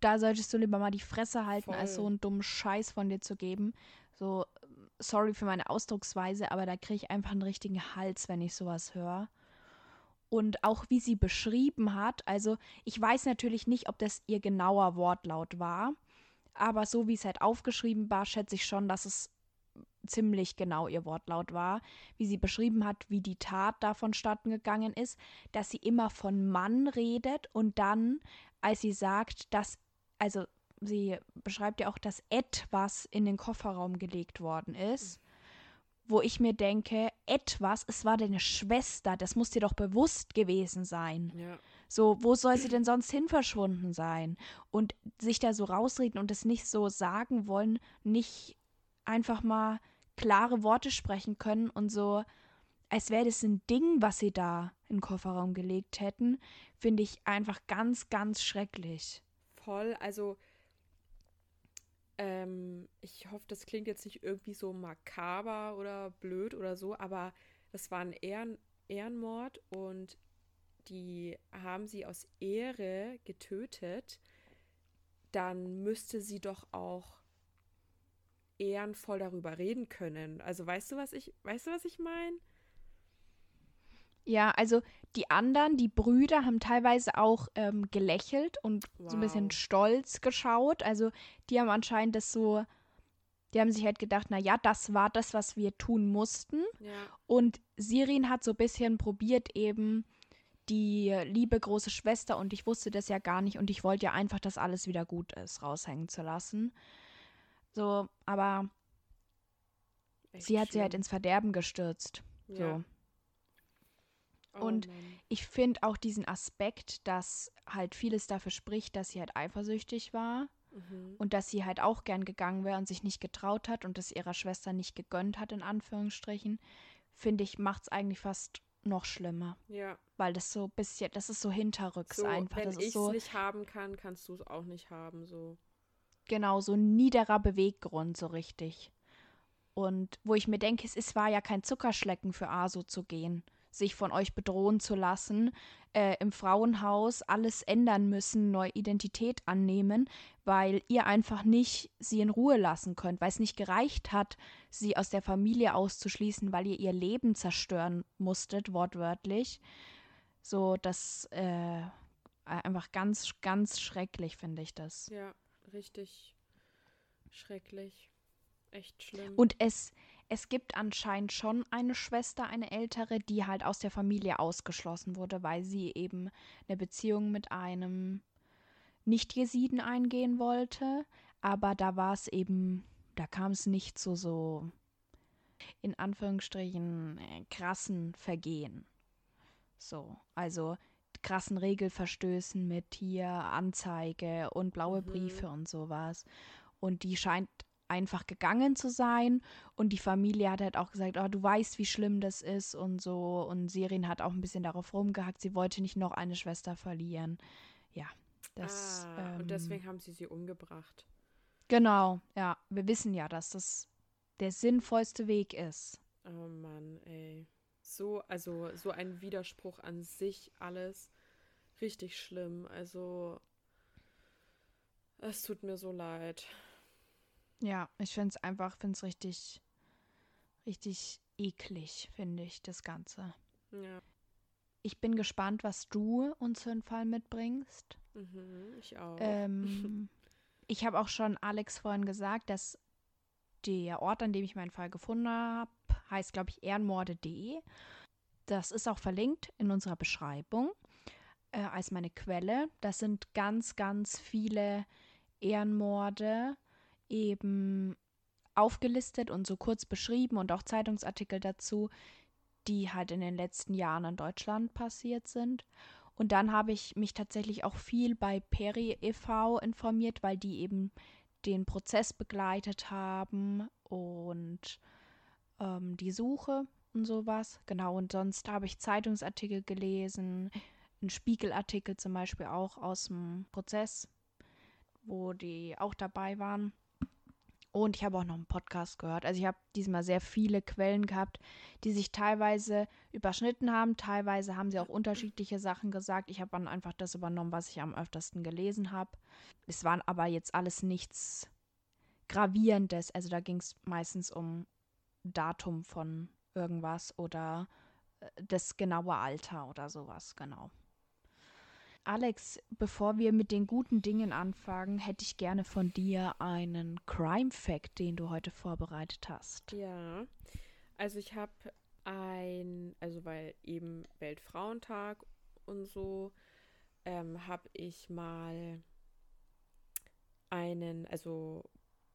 Speaker 1: da solltest du lieber mal die Fresse halten, als
Speaker 2: Voll.
Speaker 1: so einen dummen Scheiß von dir zu geben. So, sorry für meine Ausdrucksweise, aber da kriege ich einfach einen richtigen Hals, wenn ich sowas höre. Und auch wie sie beschrieben hat, also ich weiß natürlich nicht, ob das ihr genauer Wortlaut war, aber so wie es halt aufgeschrieben war, schätze ich schon, dass es ziemlich genau ihr Wortlaut war, wie sie beschrieben hat, wie die Tat da vonstatten gegangen ist, dass sie immer von Mann redet und dann, als sie sagt, dass, also sie beschreibt ja auch, dass etwas in den Kofferraum gelegt worden ist, wo ich mir denke, etwas, es war deine Schwester, das muss dir doch bewusst gewesen sein.
Speaker 2: Ja.
Speaker 1: So, wo soll sie denn sonst hin verschwunden sein? Und sich da so rausreden und es nicht so sagen wollen, nicht einfach mal klare Worte sprechen können und so, als wäre das ein Ding, was sie da in den Kofferraum gelegt hätten, finde ich einfach ganz, ganz schrecklich.
Speaker 2: Voll, also ähm, ich hoffe, das klingt jetzt nicht irgendwie so makaber oder blöd oder so, aber das war ein Ehren Ehrenmord und die haben sie aus Ehre getötet, dann müsste sie doch auch ehrenvoll darüber reden können. Also weißt du, was ich, weißt du, was ich meine?
Speaker 1: Ja, also die anderen, die Brüder, haben teilweise auch ähm, gelächelt und wow. so ein bisschen stolz geschaut. Also die haben anscheinend das so, die haben sich halt gedacht, na ja, das war das, was wir tun mussten.
Speaker 2: Ja.
Speaker 1: Und Sirin hat so ein bisschen probiert eben die liebe große Schwester und ich wusste das ja gar nicht und ich wollte ja einfach, dass alles wieder gut ist, raushängen zu lassen. So, aber Echt sie hat schlimm. sie halt ins Verderben gestürzt. Ja. So. Oh, und Mann. ich finde auch diesen Aspekt, dass halt vieles dafür spricht, dass sie halt eifersüchtig war mhm. und dass sie halt auch gern gegangen wäre und sich nicht getraut hat und es ihrer Schwester nicht gegönnt hat, in Anführungsstrichen, finde ich, macht es eigentlich fast noch schlimmer.
Speaker 2: Ja.
Speaker 1: Weil das so ein bisschen, das ist so hinterrücks
Speaker 2: so,
Speaker 1: einfach.
Speaker 2: Wenn
Speaker 1: ich es so,
Speaker 2: nicht haben kann, kannst du es auch nicht haben, so.
Speaker 1: Genau, so ein niederer Beweggrund, so richtig. Und wo ich mir denke, es, es war ja kein Zuckerschlecken für Aso zu gehen, sich von euch bedrohen zu lassen, äh, im Frauenhaus alles ändern müssen, neue Identität annehmen, weil ihr einfach nicht sie in Ruhe lassen könnt, weil es nicht gereicht hat, sie aus der Familie auszuschließen, weil ihr ihr Leben zerstören musstet, wortwörtlich. So, das äh, einfach ganz, ganz schrecklich finde ich das.
Speaker 2: Ja richtig schrecklich. Echt schlimm.
Speaker 1: Und es, es gibt anscheinend schon eine Schwester, eine ältere, die halt aus der Familie ausgeschlossen wurde, weil sie eben eine Beziehung mit einem Nicht-Jesiden eingehen wollte. Aber da war es eben, da kam es nicht zu so, in Anführungsstrichen, äh, krassen Vergehen. So, also krassen Regelverstößen mit hier Anzeige und blaue mhm. Briefe und sowas. Und die scheint einfach gegangen zu sein. Und die Familie hat halt auch gesagt, oh, du weißt, wie schlimm das ist und so. Und Sirin hat auch ein bisschen darauf rumgehackt, sie wollte nicht noch eine Schwester verlieren. Ja, das.
Speaker 2: Ah, ähm, und deswegen haben sie sie umgebracht.
Speaker 1: Genau, ja. Wir wissen ja, dass das der sinnvollste Weg ist.
Speaker 2: Oh Mann, ey. So, also so ein Widerspruch an sich alles richtig schlimm. Also, es tut mir so leid.
Speaker 1: Ja, ich finde es einfach, finde es richtig, richtig eklig, finde ich, das Ganze.
Speaker 2: Ja.
Speaker 1: Ich bin gespannt, was du uns für einen Fall mitbringst.
Speaker 2: Mhm, ich auch.
Speaker 1: Ähm, ich habe auch schon Alex vorhin gesagt, dass der Ort, an dem ich meinen Fall gefunden habe, heißt, glaube ich, ehrenmorde.de. Das ist auch verlinkt in unserer Beschreibung äh, als meine Quelle. Das sind ganz, ganz viele Ehrenmorde eben aufgelistet und so kurz beschrieben und auch Zeitungsartikel dazu, die halt in den letzten Jahren in Deutschland passiert sind. Und dann habe ich mich tatsächlich auch viel bei Peri e.V. informiert, weil die eben den Prozess begleitet haben und ähm, die Suche und sowas. Genau, und sonst habe ich Zeitungsartikel gelesen, ein Spiegelartikel zum Beispiel auch aus dem Prozess, wo die auch dabei waren. Und ich habe auch noch einen Podcast gehört. Also ich habe diesmal sehr viele Quellen gehabt, die sich teilweise überschnitten haben. Teilweise haben sie auch unterschiedliche Sachen gesagt. Ich habe dann einfach das übernommen, was ich am öftersten gelesen habe. Es waren aber jetzt alles nichts Gravierendes. Also da ging es meistens um Datum von irgendwas oder äh, das genaue Alter oder sowas, genau. Alex, bevor wir mit den guten Dingen anfangen, hätte ich gerne von dir einen Crime Fact, den du heute vorbereitet hast.
Speaker 2: Ja, also ich habe ein, also weil eben Weltfrauentag und so, ähm, habe ich mal einen, also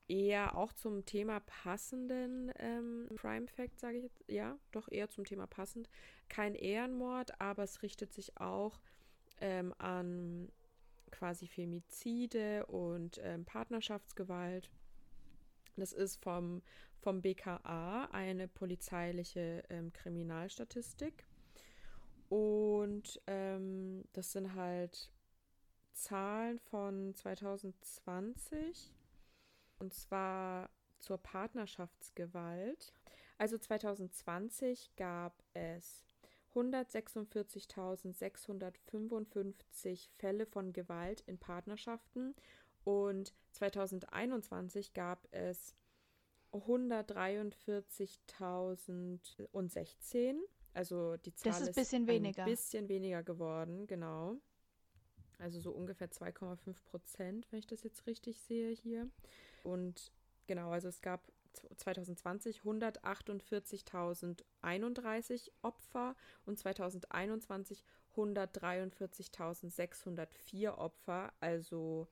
Speaker 2: eher auch zum Thema passenden ähm, Crime Fact, sage ich jetzt. Ja, doch eher zum Thema passend. Kein Ehrenmord, aber es richtet sich auch ähm, an quasi Femizide und ähm, Partnerschaftsgewalt. Das ist vom, vom BKA eine polizeiliche ähm, Kriminalstatistik. Und ähm, das sind halt Zahlen von 2020 und zwar zur Partnerschaftsgewalt. Also 2020 gab es 146.655 Fälle von Gewalt in Partnerschaften und 2021 gab es 143.016. Also die Zahl
Speaker 1: das ist, ist bisschen weniger.
Speaker 2: ein bisschen weniger geworden, genau. Also so ungefähr 2,5 Prozent, wenn ich das jetzt richtig sehe hier. Und genau, also es gab 2020 148.031 Opfer und 2021 143.604 Opfer, also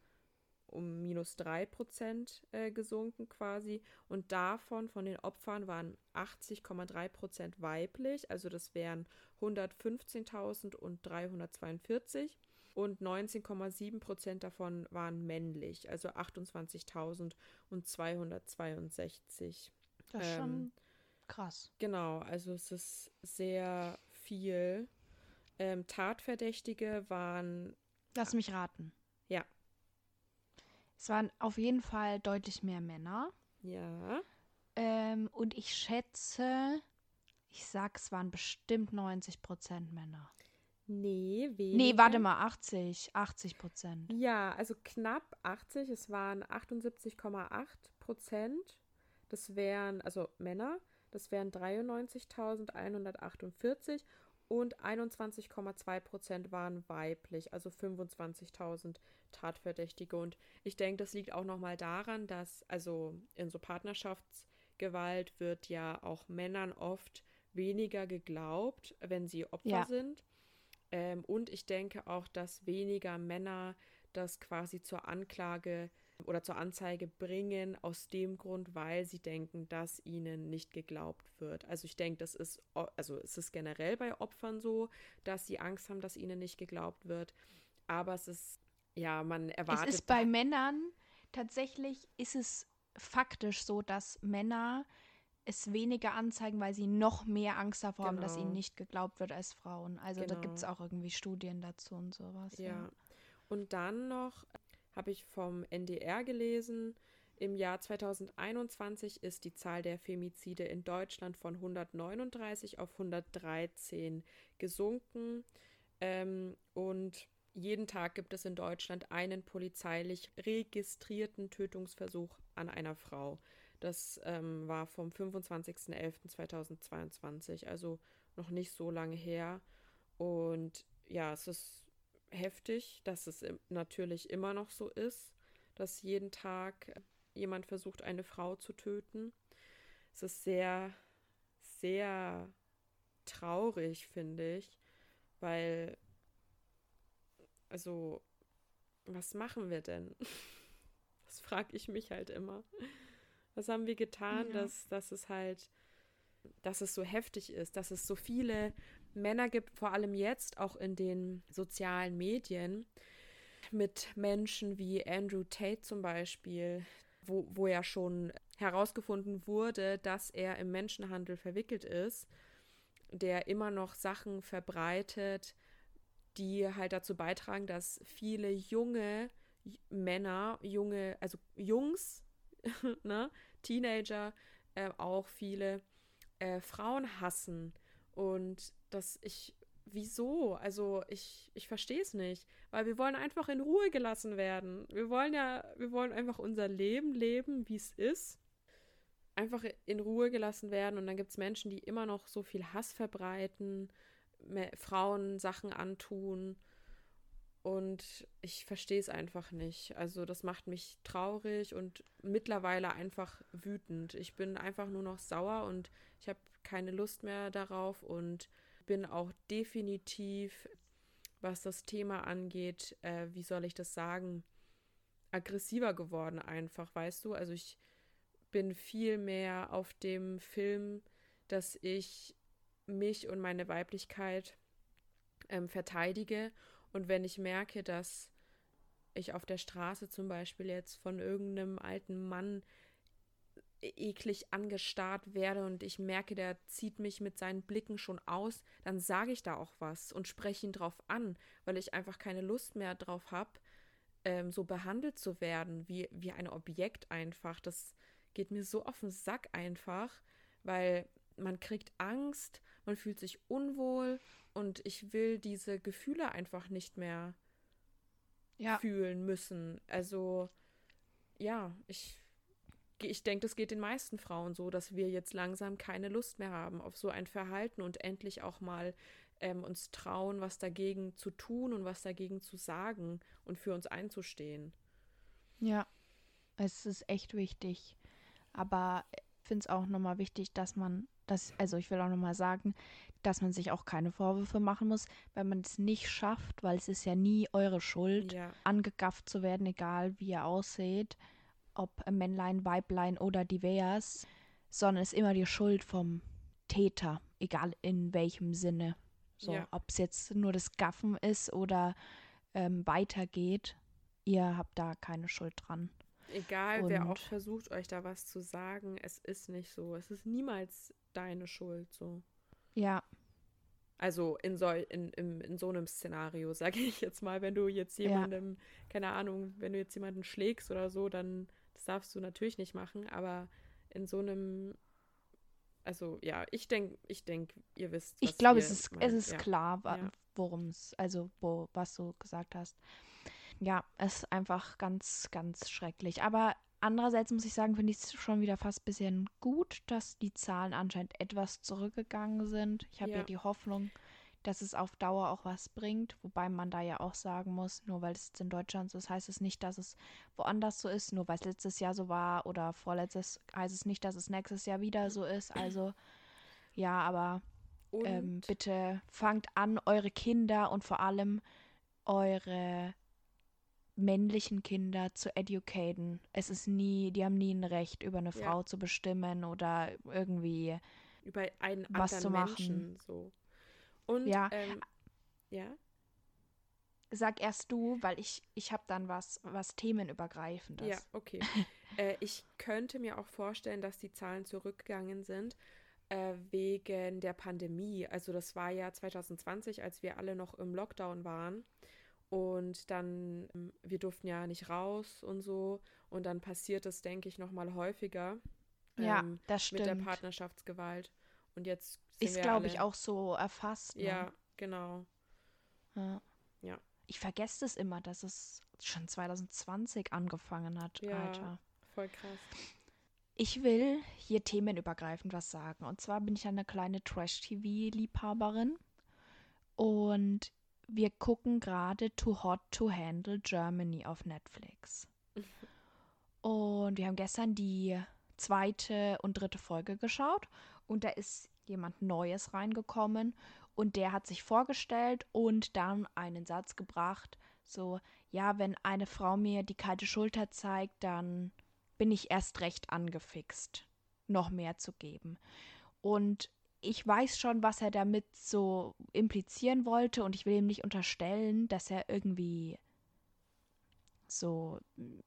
Speaker 2: um minus 3 Prozent äh, gesunken quasi. Und davon, von den Opfern, waren 80,3 Prozent weiblich, also das wären 115.342 und 19,7 Prozent davon waren männlich, also 28.262.
Speaker 1: Das ist ähm, schon krass.
Speaker 2: Genau, also es ist sehr viel. Ähm, Tatverdächtige waren.
Speaker 1: Lass mich raten.
Speaker 2: Ja.
Speaker 1: Es waren auf jeden Fall deutlich mehr Männer.
Speaker 2: Ja.
Speaker 1: Ähm, und ich schätze, ich sag, es waren bestimmt 90 Prozent Männer.
Speaker 2: Nee, weniger.
Speaker 1: Nee, warte mal, 80, 80 Prozent.
Speaker 2: Ja, also knapp 80. Es waren 78,8 Prozent. Das wären, also Männer, das wären 93.148 und 21,2 Prozent waren weiblich, also 25.000 Tatverdächtige. Und ich denke, das liegt auch nochmal daran, dass, also in so Partnerschaftsgewalt wird ja auch Männern oft weniger geglaubt, wenn sie Opfer ja. sind. Ähm, und ich denke auch, dass weniger Männer das quasi zur Anklage oder zur Anzeige bringen, aus dem Grund, weil sie denken, dass ihnen nicht geglaubt wird. Also ich denke, das ist, also es ist generell bei Opfern so, dass sie Angst haben, dass ihnen nicht geglaubt wird. Aber es ist, ja, man erwartet.
Speaker 1: Es ist bei Männern tatsächlich, ist es faktisch so, dass Männer es weniger anzeigen, weil sie noch mehr Angst davor genau. haben, dass ihnen genau. nicht geglaubt wird als Frauen. Also genau. da gibt es auch irgendwie Studien dazu und sowas.
Speaker 2: Ja. ja. Und dann noch habe ich vom NDR gelesen, im Jahr 2021 ist die Zahl der Femizide in Deutschland von 139 auf 113 gesunken. Ähm, und jeden Tag gibt es in Deutschland einen polizeilich registrierten Tötungsversuch an einer Frau. Das ähm, war vom 25.11.2022, also noch nicht so lange her. Und ja, es ist heftig, dass es natürlich immer noch so ist, dass jeden Tag jemand versucht, eine Frau zu töten. Es ist sehr, sehr traurig, finde ich, weil, also, was machen wir denn? Das frage ich mich halt immer. Was haben wir getan, ja. dass, dass es halt, dass es so heftig ist, dass es so viele Männer gibt, vor allem jetzt auch in den sozialen Medien, mit Menschen wie Andrew Tate zum Beispiel, wo, wo ja schon herausgefunden wurde, dass er im Menschenhandel verwickelt ist, der immer noch Sachen verbreitet, die halt dazu beitragen, dass viele junge Männer, junge, also Jungs, ne, Teenager äh, auch viele äh, Frauen hassen. Und dass ich, wieso? Also ich, ich verstehe es nicht. Weil wir wollen einfach in Ruhe gelassen werden. Wir wollen ja, wir wollen einfach unser Leben leben, wie es ist. Einfach in Ruhe gelassen werden. Und dann gibt es Menschen, die immer noch so viel Hass verbreiten, Frauen Sachen antun und ich verstehe es einfach nicht. Also das macht mich traurig und mittlerweile einfach wütend. Ich bin einfach nur noch sauer und ich habe keine Lust mehr darauf und bin auch definitiv, was das Thema angeht, äh, wie soll ich das sagen, aggressiver geworden einfach, weißt du? Also ich bin viel mehr auf dem Film, dass ich mich und meine Weiblichkeit ähm, verteidige. Und wenn ich merke, dass ich auf der Straße zum Beispiel jetzt von irgendeinem alten Mann eklig angestarrt werde und ich merke, der zieht mich mit seinen Blicken schon aus, dann sage ich da auch was und spreche ihn drauf an, weil ich einfach keine Lust mehr drauf habe, ähm, so behandelt zu werden, wie, wie ein Objekt einfach. Das geht mir so auf den Sack einfach, weil man kriegt Angst, man fühlt sich unwohl und ich will diese Gefühle einfach nicht mehr ja. fühlen müssen. Also ja, ich, ich denke, das geht den meisten Frauen so, dass wir jetzt langsam keine Lust mehr haben auf so ein Verhalten und endlich auch mal ähm, uns trauen, was dagegen zu tun und was dagegen zu sagen und für uns einzustehen.
Speaker 1: Ja, es ist echt wichtig. Aber ich finde es auch nochmal wichtig, dass man das, also ich will auch nochmal sagen, dass man sich auch keine Vorwürfe machen muss, wenn man es nicht schafft, weil es ist ja nie eure Schuld, ja. angegafft zu werden, egal wie ihr aussieht, ob Männlein, Weiblein oder divers, sondern es ist immer die Schuld vom Täter, egal in welchem Sinne. So, ja. ob es jetzt nur das Gaffen ist oder ähm, weitergeht, ihr habt da keine Schuld dran.
Speaker 2: Egal, Und wer auch versucht, euch da was zu sagen, es ist nicht so. Es ist niemals deine Schuld, so.
Speaker 1: Ja.
Speaker 2: Also in so, in, in, in so einem Szenario, sage ich jetzt mal, wenn du jetzt jemandem, ja. keine Ahnung, wenn du jetzt jemanden schlägst oder so, dann das darfst du natürlich nicht machen, aber in so einem also ja, ich denke, ich denke, ihr wisst.
Speaker 1: ich glaube, es ist, es ist ja. klar, worum es, also wo, was du gesagt hast. Ja, es ist einfach ganz, ganz schrecklich. Aber Andererseits muss ich sagen, finde ich es schon wieder fast ein bisschen gut, dass die Zahlen anscheinend etwas zurückgegangen sind. Ich habe ja. ja. die Hoffnung, dass es auf Dauer auch was bringt, wobei man da ja auch sagen muss, nur weil es in Deutschland so ist, heißt es nicht, dass es woanders so ist. Nur weil es letztes Jahr so war oder vorletztes, heißt es nicht, dass es nächstes Jahr wieder so ist. Also ja, aber ähm, bitte fangt an, eure Kinder und vor allem eure männlichen Kinder zu educaten. Es ist nie, die haben nie ein Recht, über eine Frau zu bestimmen oder irgendwie
Speaker 2: über einen was zu machen. Menschen, so. Und
Speaker 1: ja.
Speaker 2: Ähm, ja.
Speaker 1: Sag erst du, weil ich, ich habe dann was, was themenübergreifendes.
Speaker 2: Ja, okay. äh, ich könnte mir auch vorstellen, dass die Zahlen zurückgegangen sind äh, wegen der Pandemie. Also das war ja 2020, als wir alle noch im Lockdown waren. Und dann, ähm, wir durften ja nicht raus und so. Und dann passiert es, denke ich, noch mal häufiger.
Speaker 1: Ja, ähm, das stimmt.
Speaker 2: Mit der Partnerschaftsgewalt. Und jetzt
Speaker 1: ist, glaube ich, auch so erfasst.
Speaker 2: Ne? Ja, genau.
Speaker 1: Ja.
Speaker 2: ja.
Speaker 1: Ich vergesse es immer, dass es schon 2020 angefangen hat,
Speaker 2: ja,
Speaker 1: Alter.
Speaker 2: Voll krass.
Speaker 1: Ich will hier themenübergreifend was sagen. Und zwar bin ich eine kleine Trash-TV-Liebhaberin. Und wir gucken gerade Too Hot to Handle Germany auf Netflix. Und wir haben gestern die zweite und dritte Folge geschaut und da ist jemand Neues reingekommen und der hat sich vorgestellt und dann einen Satz gebracht, so, ja, wenn eine Frau mir die kalte Schulter zeigt, dann bin ich erst recht angefixt, noch mehr zu geben. Und ich weiß schon, was er damit so implizieren wollte und ich will ihm nicht unterstellen, dass er irgendwie so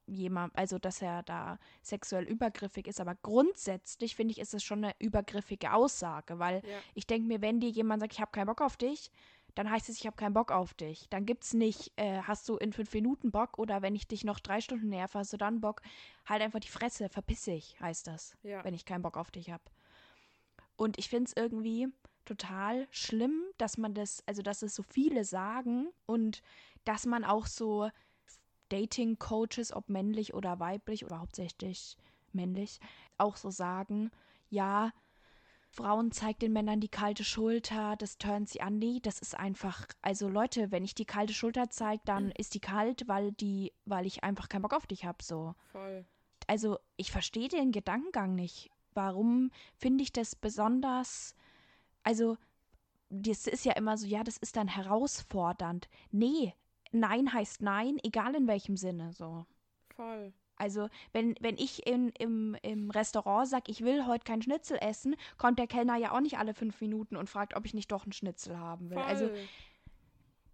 Speaker 1: jemand, also dass er da sexuell übergriffig ist, aber grundsätzlich finde ich, ist es schon eine übergriffige Aussage, weil ja. ich denke mir, wenn dir jemand sagt, ich habe keinen Bock auf dich, dann heißt es, ich habe keinen Bock auf dich. Dann gibt es nicht, äh, hast du in fünf Minuten Bock oder wenn ich dich noch drei Stunden nerve, hast du dann Bock. Halt einfach die Fresse, verpiss dich, heißt das, ja. wenn ich keinen Bock auf dich habe. Und ich finde es irgendwie total schlimm, dass man das, also dass es so viele sagen und dass man auch so Dating-Coaches, ob männlich oder weiblich oder hauptsächlich männlich, auch so sagen, ja, Frauen zeigt den Männern die kalte Schulter, das turnt sie an. Nee, das ist einfach, also Leute, wenn ich die kalte Schulter zeige, dann mhm. ist die kalt, weil die, weil ich einfach keinen Bock auf dich habe, so.
Speaker 2: Voll.
Speaker 1: Also, ich verstehe den Gedankengang nicht. Warum finde ich das besonders, also, das ist ja immer so, ja, das ist dann herausfordernd. Nee, Nein heißt Nein, egal in welchem Sinne, so.
Speaker 2: Voll.
Speaker 1: Also, wenn, wenn ich in, im, im Restaurant sage, ich will heute kein Schnitzel essen, kommt der Kellner ja auch nicht alle fünf Minuten und fragt, ob ich nicht doch einen Schnitzel haben will. Also,
Speaker 2: Voll.
Speaker 1: Also,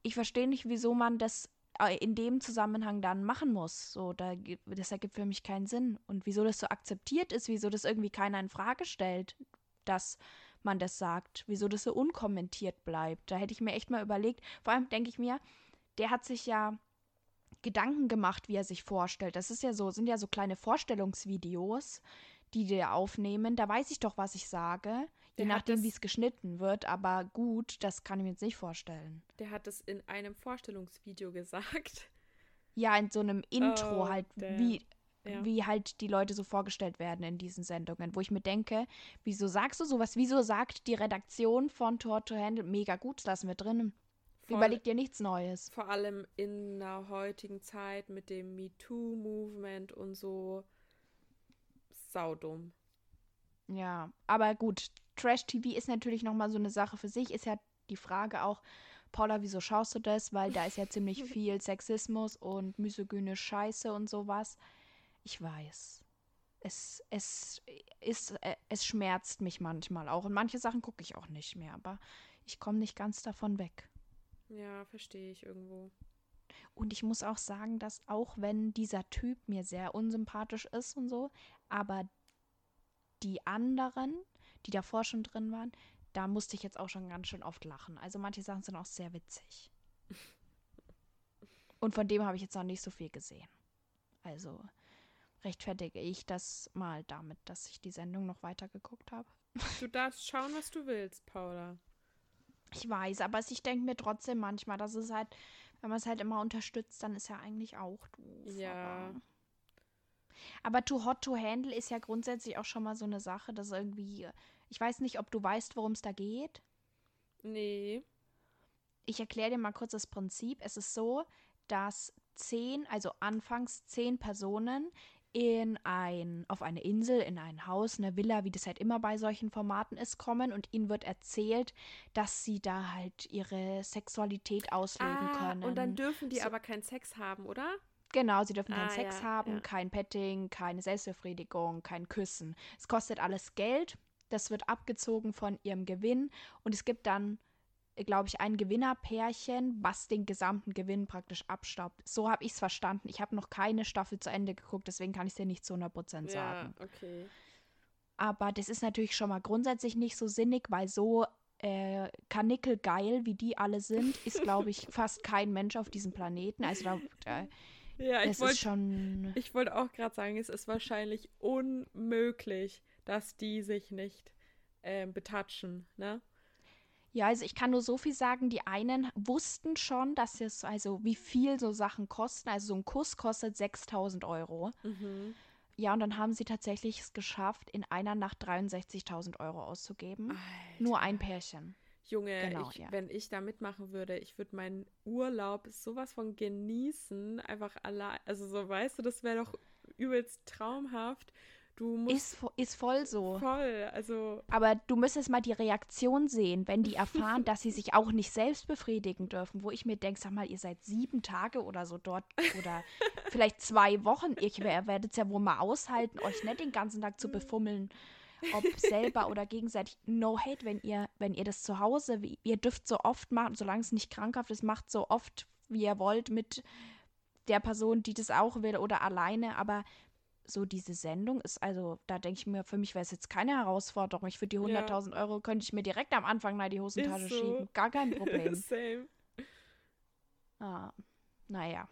Speaker 1: ich verstehe nicht, wieso man das in dem Zusammenhang dann machen muss. So, da, das ergibt für mich keinen Sinn. Und wieso das so akzeptiert ist, wieso das irgendwie keiner in Frage stellt, dass man das sagt, wieso das so unkommentiert bleibt. Da hätte ich mir echt mal überlegt. Vor allem denke ich mir, der hat sich ja Gedanken gemacht, wie er sich vorstellt. Das ist ja so, sind ja so kleine Vorstellungsvideos, die die aufnehmen. Da weiß ich doch, was ich sage, je nachdem, wie es geschnitten wird. Aber gut, das kann ich mir jetzt nicht vorstellen.
Speaker 2: Der hat es in einem Vorstellungsvideo gesagt.
Speaker 1: Ja, in so einem Intro
Speaker 2: Oh,
Speaker 1: halt,
Speaker 2: damn.
Speaker 1: wie,
Speaker 2: Ja.
Speaker 1: wie halt die Leute so vorgestellt werden in diesen Sendungen, wo ich mir denke, wieso sagst du sowas? Wieso sagt die Redaktion von Tor to Handle, mega gut, das lassen wir drin.
Speaker 2: Voll-
Speaker 1: Überleg dir nichts Neues.
Speaker 2: Vor allem in der heutigen Zeit mit dem MeToo-Movement und so. Saudumm.
Speaker 1: Ja, aber gut, Trash-TV ist natürlich nochmal so eine Sache für sich. Ist ja die Frage auch, Paula, wieso schaust du das? Weil da ist ja ziemlich viel Sexismus und misogyne Scheiße und sowas. Ich weiß. Es, es, ist, äh, es schmerzt mich manchmal auch. Und manche Sachen gucke ich auch nicht mehr, aber ich komme nicht ganz davon weg.
Speaker 2: Ja, verstehe ich irgendwo.
Speaker 1: Und ich muss auch sagen, dass auch wenn dieser Typ mir sehr unsympathisch ist und so, aber die anderen, die davor schon drin waren, da musste ich jetzt auch schon ganz schön oft lachen. Also manche Sachen sind auch sehr witzig. Und von dem habe ich jetzt noch nicht so viel gesehen. Also rechtfertige ich das mal damit, dass ich die Sendung noch weiter geguckt habe.
Speaker 2: Du darfst schauen, was du willst, Paula.
Speaker 1: Ich weiß, aber ich denke mir trotzdem manchmal, dass es halt, wenn man es halt immer unterstützt, dann ist ja eigentlich auch doof.
Speaker 2: Ja.
Speaker 1: Aber, aber too hot to handle ist ja grundsätzlich auch schon mal so eine Sache, dass irgendwie, ich weiß nicht, ob du weißt, worum es da geht.
Speaker 2: Nee.
Speaker 1: Ich erkläre dir mal kurz das Prinzip. Es ist so, dass zehn, also anfangs zehn Personen in ein, auf eine Insel, in ein Haus, eine Villa, wie das halt immer bei solchen Formaten ist, kommen und ihnen wird erzählt, dass sie da halt ihre Sexualität ausleben
Speaker 2: Ah,
Speaker 1: können.
Speaker 2: und dann dürfen die
Speaker 1: So-
Speaker 2: aber keinen Sex haben, oder?
Speaker 1: Genau, sie dürfen keinen
Speaker 2: Ah,
Speaker 1: Sex
Speaker 2: ja,
Speaker 1: haben,
Speaker 2: ja.
Speaker 1: kein Petting, keine Selbstbefriedigung, kein Küssen. Es kostet alles Geld. Das wird abgezogen von ihrem Gewinn. Und es gibt dann, glaube ich, ein Gewinnerpärchen, was den gesamten Gewinn praktisch abstaubt. So habe ich es verstanden. Ich habe noch keine Staffel zu Ende geguckt, deswegen kann ich es dir nicht zu 100% sagen.
Speaker 2: Ja, okay.
Speaker 1: Aber das ist natürlich schon mal grundsätzlich nicht so sinnig, weil so äh, kanickelgeil, wie die alle sind, ist, glaube ich, fast kein Mensch auf diesem Planeten. Also da, da
Speaker 2: Ja, ich wollte
Speaker 1: schon.
Speaker 2: ich wollt auch gerade sagen, es ist wahrscheinlich unmöglich, dass die sich nicht ähm, betatschen, ne?
Speaker 1: Ja, also ich kann nur so viel sagen, die einen wussten schon, dass es, also wie viel so Sachen kosten. Also so ein Kuss kostet 6000 Euro.
Speaker 2: Mhm.
Speaker 1: Ja, und dann haben sie tatsächlich es geschafft, in einer Nacht 63.000 Euro auszugeben. Nur ein Pärchen.
Speaker 2: Junge,
Speaker 1: Genau,
Speaker 2: ich,
Speaker 1: ja.
Speaker 2: wenn ich da mitmachen würde, ich würde meinen Urlaub sowas von genießen, einfach allein. Also so, weißt du, das wäre doch übelst traumhaft. Du musst
Speaker 1: Ist, ist voll so.
Speaker 2: voll, also
Speaker 1: Aber du müsstest mal die Reaktion sehen, wenn die erfahren, dass sie sich auch nicht selbst befriedigen dürfen. Wo ich mir denke, sag mal, ihr seid sieben Tage oder so dort oder vielleicht zwei Wochen. Ihr werdet es ja wohl mal aushalten, euch nicht den ganzen Tag zu befummeln. Ob selber oder gegenseitig. No hate, wenn ihr, wenn ihr das zu Hause, wie, ihr dürft so oft machen, solange es nicht krankhaft ist, macht so oft, wie ihr wollt, mit der Person, die das auch will oder alleine. Aber so diese Sendung ist, also da denke ich mir, für mich wäre es jetzt keine Herausforderung. Ich würde die
Speaker 2: Ja.
Speaker 1: 100.000 Euro, könnte ich mir direkt am Anfang mal die Hosentasche
Speaker 2: so.
Speaker 1: schieben. Gar kein Problem.
Speaker 2: same.
Speaker 1: ah, naja.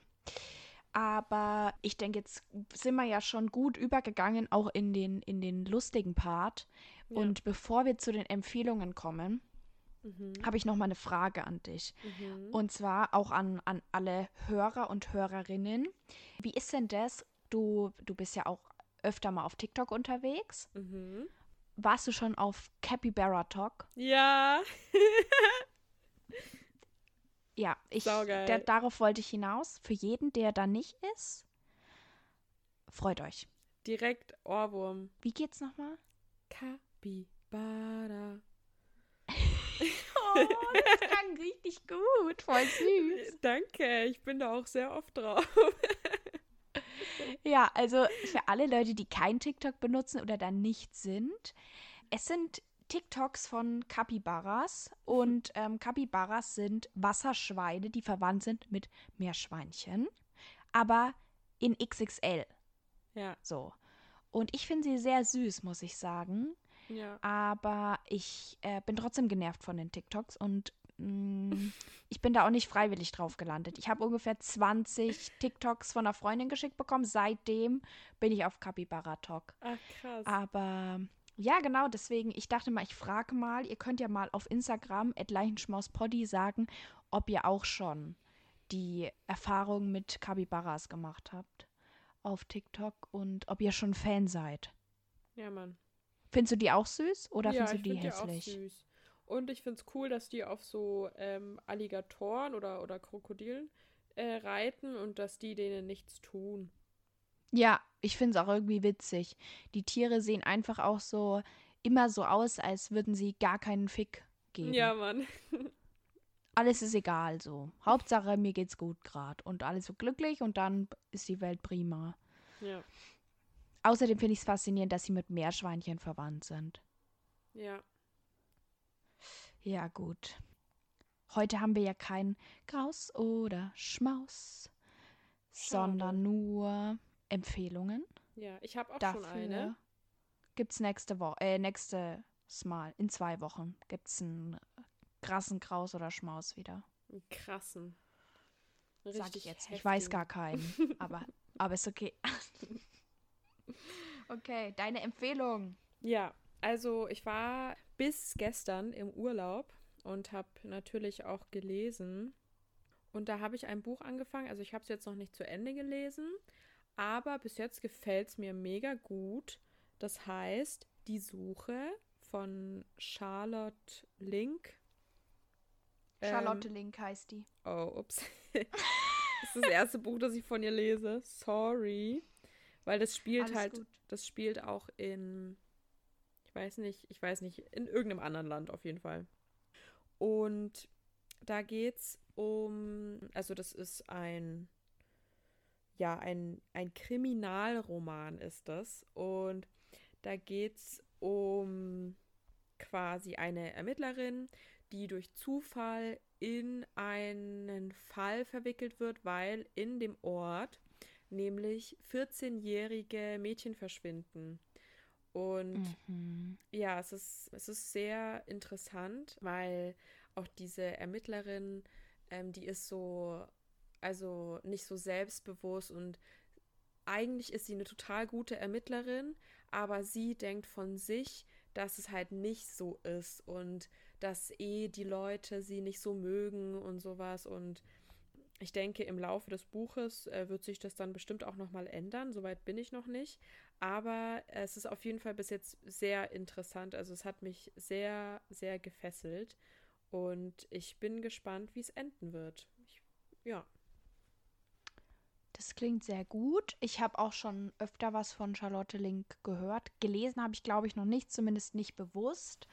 Speaker 1: Aber ich denke, jetzt sind wir ja schon gut übergegangen, auch in den, in den lustigen Part.
Speaker 2: Ja.
Speaker 1: Und bevor wir zu den Empfehlungen kommen,
Speaker 2: Mhm.
Speaker 1: habe ich noch mal eine Frage an dich.
Speaker 2: Mhm.
Speaker 1: Und zwar auch an, an alle Hörer und Hörerinnen. Wie ist denn das? Du, du bist ja auch öfter mal auf TikTok unterwegs.
Speaker 2: Mhm.
Speaker 1: Warst du schon auf Capybara Talk?
Speaker 2: Ja.
Speaker 1: Ja, ich, da, darauf wollte ich hinaus. Für jeden, der da nicht ist, freut euch.
Speaker 2: Direkt Ohrwurm.
Speaker 1: Wie geht's nochmal?
Speaker 2: Capybara.
Speaker 1: Oh, das klang richtig gut. Voll süß.
Speaker 2: Danke, ich bin da auch sehr oft drauf.
Speaker 1: Ja, also für alle Leute, die kein TikTok benutzen oder da nicht sind, es sind TikToks von Kapibaras und ähm, Kapibaras sind Wasserschweine, die verwandt sind mit Meerschweinchen, aber in XXL.
Speaker 2: Ja.
Speaker 1: So. Und ich finde sie sehr süß, muss ich sagen.
Speaker 2: Ja.
Speaker 1: Aber ich äh, bin trotzdem genervt von den TikToks und ich bin da auch nicht freiwillig drauf gelandet. Ich habe ungefähr 20 TikToks von einer Freundin geschickt bekommen. Seitdem bin ich auf Capybara Talk.
Speaker 2: Ach, krass.
Speaker 1: Aber ja, genau, deswegen, ich dachte mal, ich frage mal, ihr könnt ja mal auf Instagram Leichenschmauspoddy sagen, ob ihr auch schon die Erfahrung mit Kabibaras gemacht habt auf TikTok und ob ihr schon Fan seid.
Speaker 2: Ja, Mann.
Speaker 1: Findest du die auch süß oder
Speaker 2: ja,
Speaker 1: findest du die hässlich?
Speaker 2: Die auch süß. Und ich finde es cool, dass die auf so ähm, Alligatoren oder, oder Krokodilen äh, reiten und dass die denen nichts tun.
Speaker 1: Ja, ich finde es auch irgendwie witzig. Die Tiere sehen einfach auch so immer so aus, als würden sie gar keinen Fick geben.
Speaker 2: Ja, Mann.
Speaker 1: Alles ist egal so. Hauptsache, mir geht's gut gerade und alles so glücklich und dann ist die Welt prima.
Speaker 2: Ja.
Speaker 1: Außerdem finde ich es faszinierend, dass sie mit Meerschweinchen verwandt sind.
Speaker 2: Ja.
Speaker 1: Ja, gut. Heute haben wir ja kein Graus oder Schmaus,
Speaker 2: Schade.
Speaker 1: sondern nur Empfehlungen.
Speaker 2: Ja, ich habe auch
Speaker 1: Dafür
Speaker 2: schon eine.
Speaker 1: gibt's nächste Woche, äh, nächstes Mal, in zwei Wochen, gibt's einen krassen Graus oder Schmaus wieder.
Speaker 2: Einen krassen.
Speaker 1: Sag ich jetzt. Ich weiß gar keinen, aber, aber ist okay. okay, deine Empfehlung.
Speaker 2: Ja, also ich war bis gestern im Urlaub und habe natürlich auch gelesen. Und da habe ich ein Buch angefangen. Also ich habe es jetzt noch nicht zu Ende gelesen, aber bis jetzt gefällt es mir mega gut. Das heißt, Die Suche von Charlotte Link.
Speaker 1: Charlotte Link heißt die.
Speaker 2: Oh, ups. das ist das erste Buch, das ich von ihr lese. Sorry. Weil das spielt
Speaker 1: Alles
Speaker 2: halt,
Speaker 1: gut.
Speaker 2: das spielt auch in, weiß nicht, ich weiß nicht, in irgendeinem anderen Land auf jeden Fall. Und da geht's um, also das ist ein, ja, ein, ein Kriminalroman ist das. Und da geht's um quasi eine Ermittlerin, die durch Zufall in einen Fall verwickelt wird, weil in dem Ort nämlich 14-jährige Mädchen verschwinden. Und
Speaker 1: Mhm.
Speaker 2: ja, es ist, es ist sehr interessant, weil auch diese Ermittlerin, ähm, die ist so, also nicht so selbstbewusst und eigentlich ist sie eine total gute Ermittlerin, aber sie denkt von sich, dass es halt nicht so ist und dass eh die Leute sie nicht so mögen und sowas und ich denke, im Laufe des Buches äh, wird sich das dann bestimmt auch nochmal ändern. Soweit bin ich noch nicht. Aber es ist auf jeden Fall bis jetzt sehr interessant. Also es hat mich sehr, sehr gefesselt. Und ich bin gespannt, wie es enden wird. Ich, ja.
Speaker 1: Das klingt sehr gut. Ich habe auch schon öfter was von Charlotte Link gehört. Gelesen habe ich, glaube ich, noch nicht, zumindest nicht bewusst.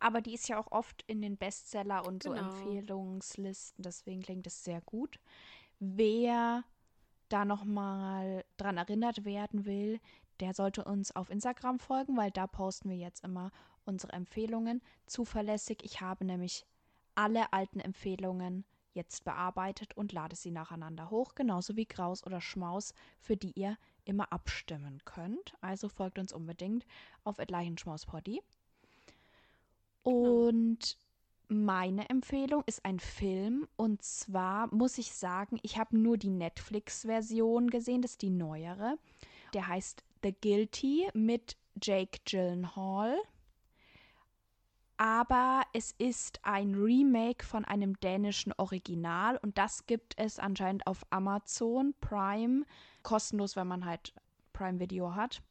Speaker 1: Aber die ist ja auch oft in den Bestseller und so
Speaker 2: Genau.
Speaker 1: Empfehlungslisten. Deswegen klingt es sehr gut. Wer da nochmal dran erinnert werden will, der sollte uns auf Instagram folgen, weil da posten wir jetzt immer unsere Empfehlungen zuverlässig. Ich habe nämlich alle alten Empfehlungen jetzt bearbeitet und lade sie nacheinander hoch, genauso wie Graus oder Schmaus, für die ihr immer abstimmen könnt. Also folgt uns unbedingt auf Leichenschmauspoddy. Und meine Empfehlung ist ein Film und zwar muss ich sagen, ich habe nur die Netflix-Version gesehen, das ist die neuere. Der heißt The Guilty mit Jake Gyllenhaal. Aber es ist ein Remake von einem dänischen Original und das gibt es anscheinend auf Amazon Prime kostenlos, wenn man halt Prime Video hat.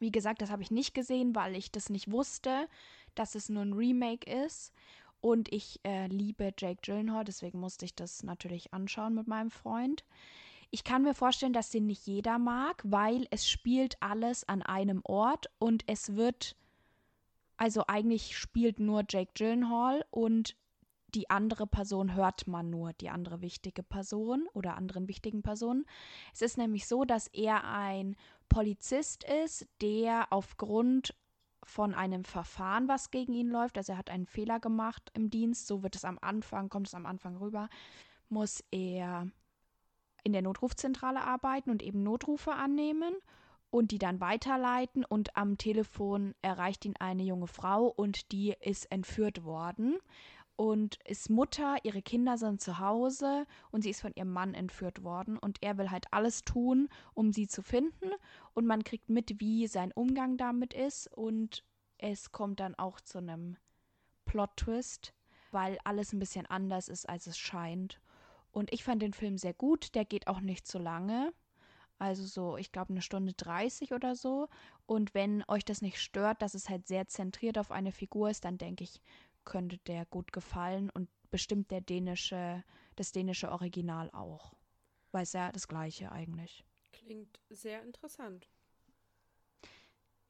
Speaker 1: Wie gesagt, das habe ich nicht gesehen, weil ich das nicht wusste, dass es nur ein Remake ist. Und ich äh, liebe Jake Gyllenhaal, deswegen musste ich das natürlich anschauen mit meinem Freund. Ich kann mir vorstellen, dass den nicht jeder mag, weil es spielt alles an einem Ort und es wird, also eigentlich spielt nur Jake Gyllenhaal und die andere Person hört man nur, die andere wichtige Person oder anderen wichtigen Personen. Es ist nämlich so, dass er ein Polizist ist, der aufgrund von einem Verfahren, was gegen ihn läuft, also er hat einen Fehler gemacht im Dienst, so wird es am Anfang, kommt es am Anfang rüber, muss er in der Notrufzentrale arbeiten und eben Notrufe annehmen und die dann weiterleiten. Und am Telefon erreicht ihn eine junge Frau und die ist entführt worden und ist Mutter, ihre Kinder sind zu Hause und sie ist von ihrem Mann entführt worden und er will halt alles tun, um sie zu finden und man kriegt mit, wie sein Umgang damit ist und es kommt dann auch zu einem Plot-Twist, weil alles ein bisschen anders ist, als es scheint. Und ich fand den Film sehr gut, der geht auch nicht so lange. Also so, ich glaube, eine Stunde 30 oder so. Und wenn euch das nicht stört, dass es halt sehr zentriert auf eine Figur ist, dann denke ich, könnte der gut gefallen und bestimmt der dänische, das dänische Original auch. Weil es ja das gleiche eigentlich.
Speaker 2: Klingt sehr interessant.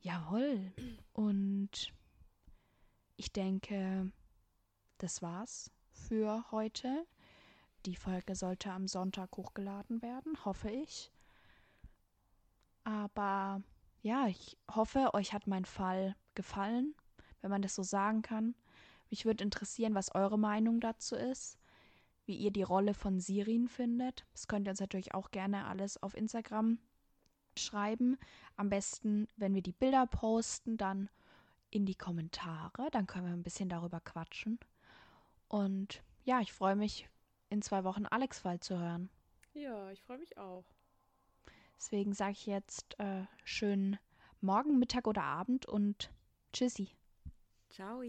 Speaker 1: Jawohl. Und ich denke, das war's für heute. Die Folge sollte am Sonntag hochgeladen werden, hoffe ich. Aber ja, ich hoffe, euch hat mein Fall gefallen, wenn man das so sagen kann. Mich würde interessieren, was eure Meinung dazu ist, wie ihr die Rolle von Sirin findet. Das könnt ihr uns natürlich auch gerne alles auf Instagram schreiben. Am besten, wenn wir die Bilder posten, dann in die Kommentare. Dann können wir ein bisschen darüber quatschen. Und ja, ich freue mich, in zwei Wochen Alex Fall zu hören.
Speaker 2: Ja, ich freue mich auch.
Speaker 1: Deswegen sage ich jetzt äh, schönen Morgen, Mittag oder Abend und tschüssi.
Speaker 2: Ciao.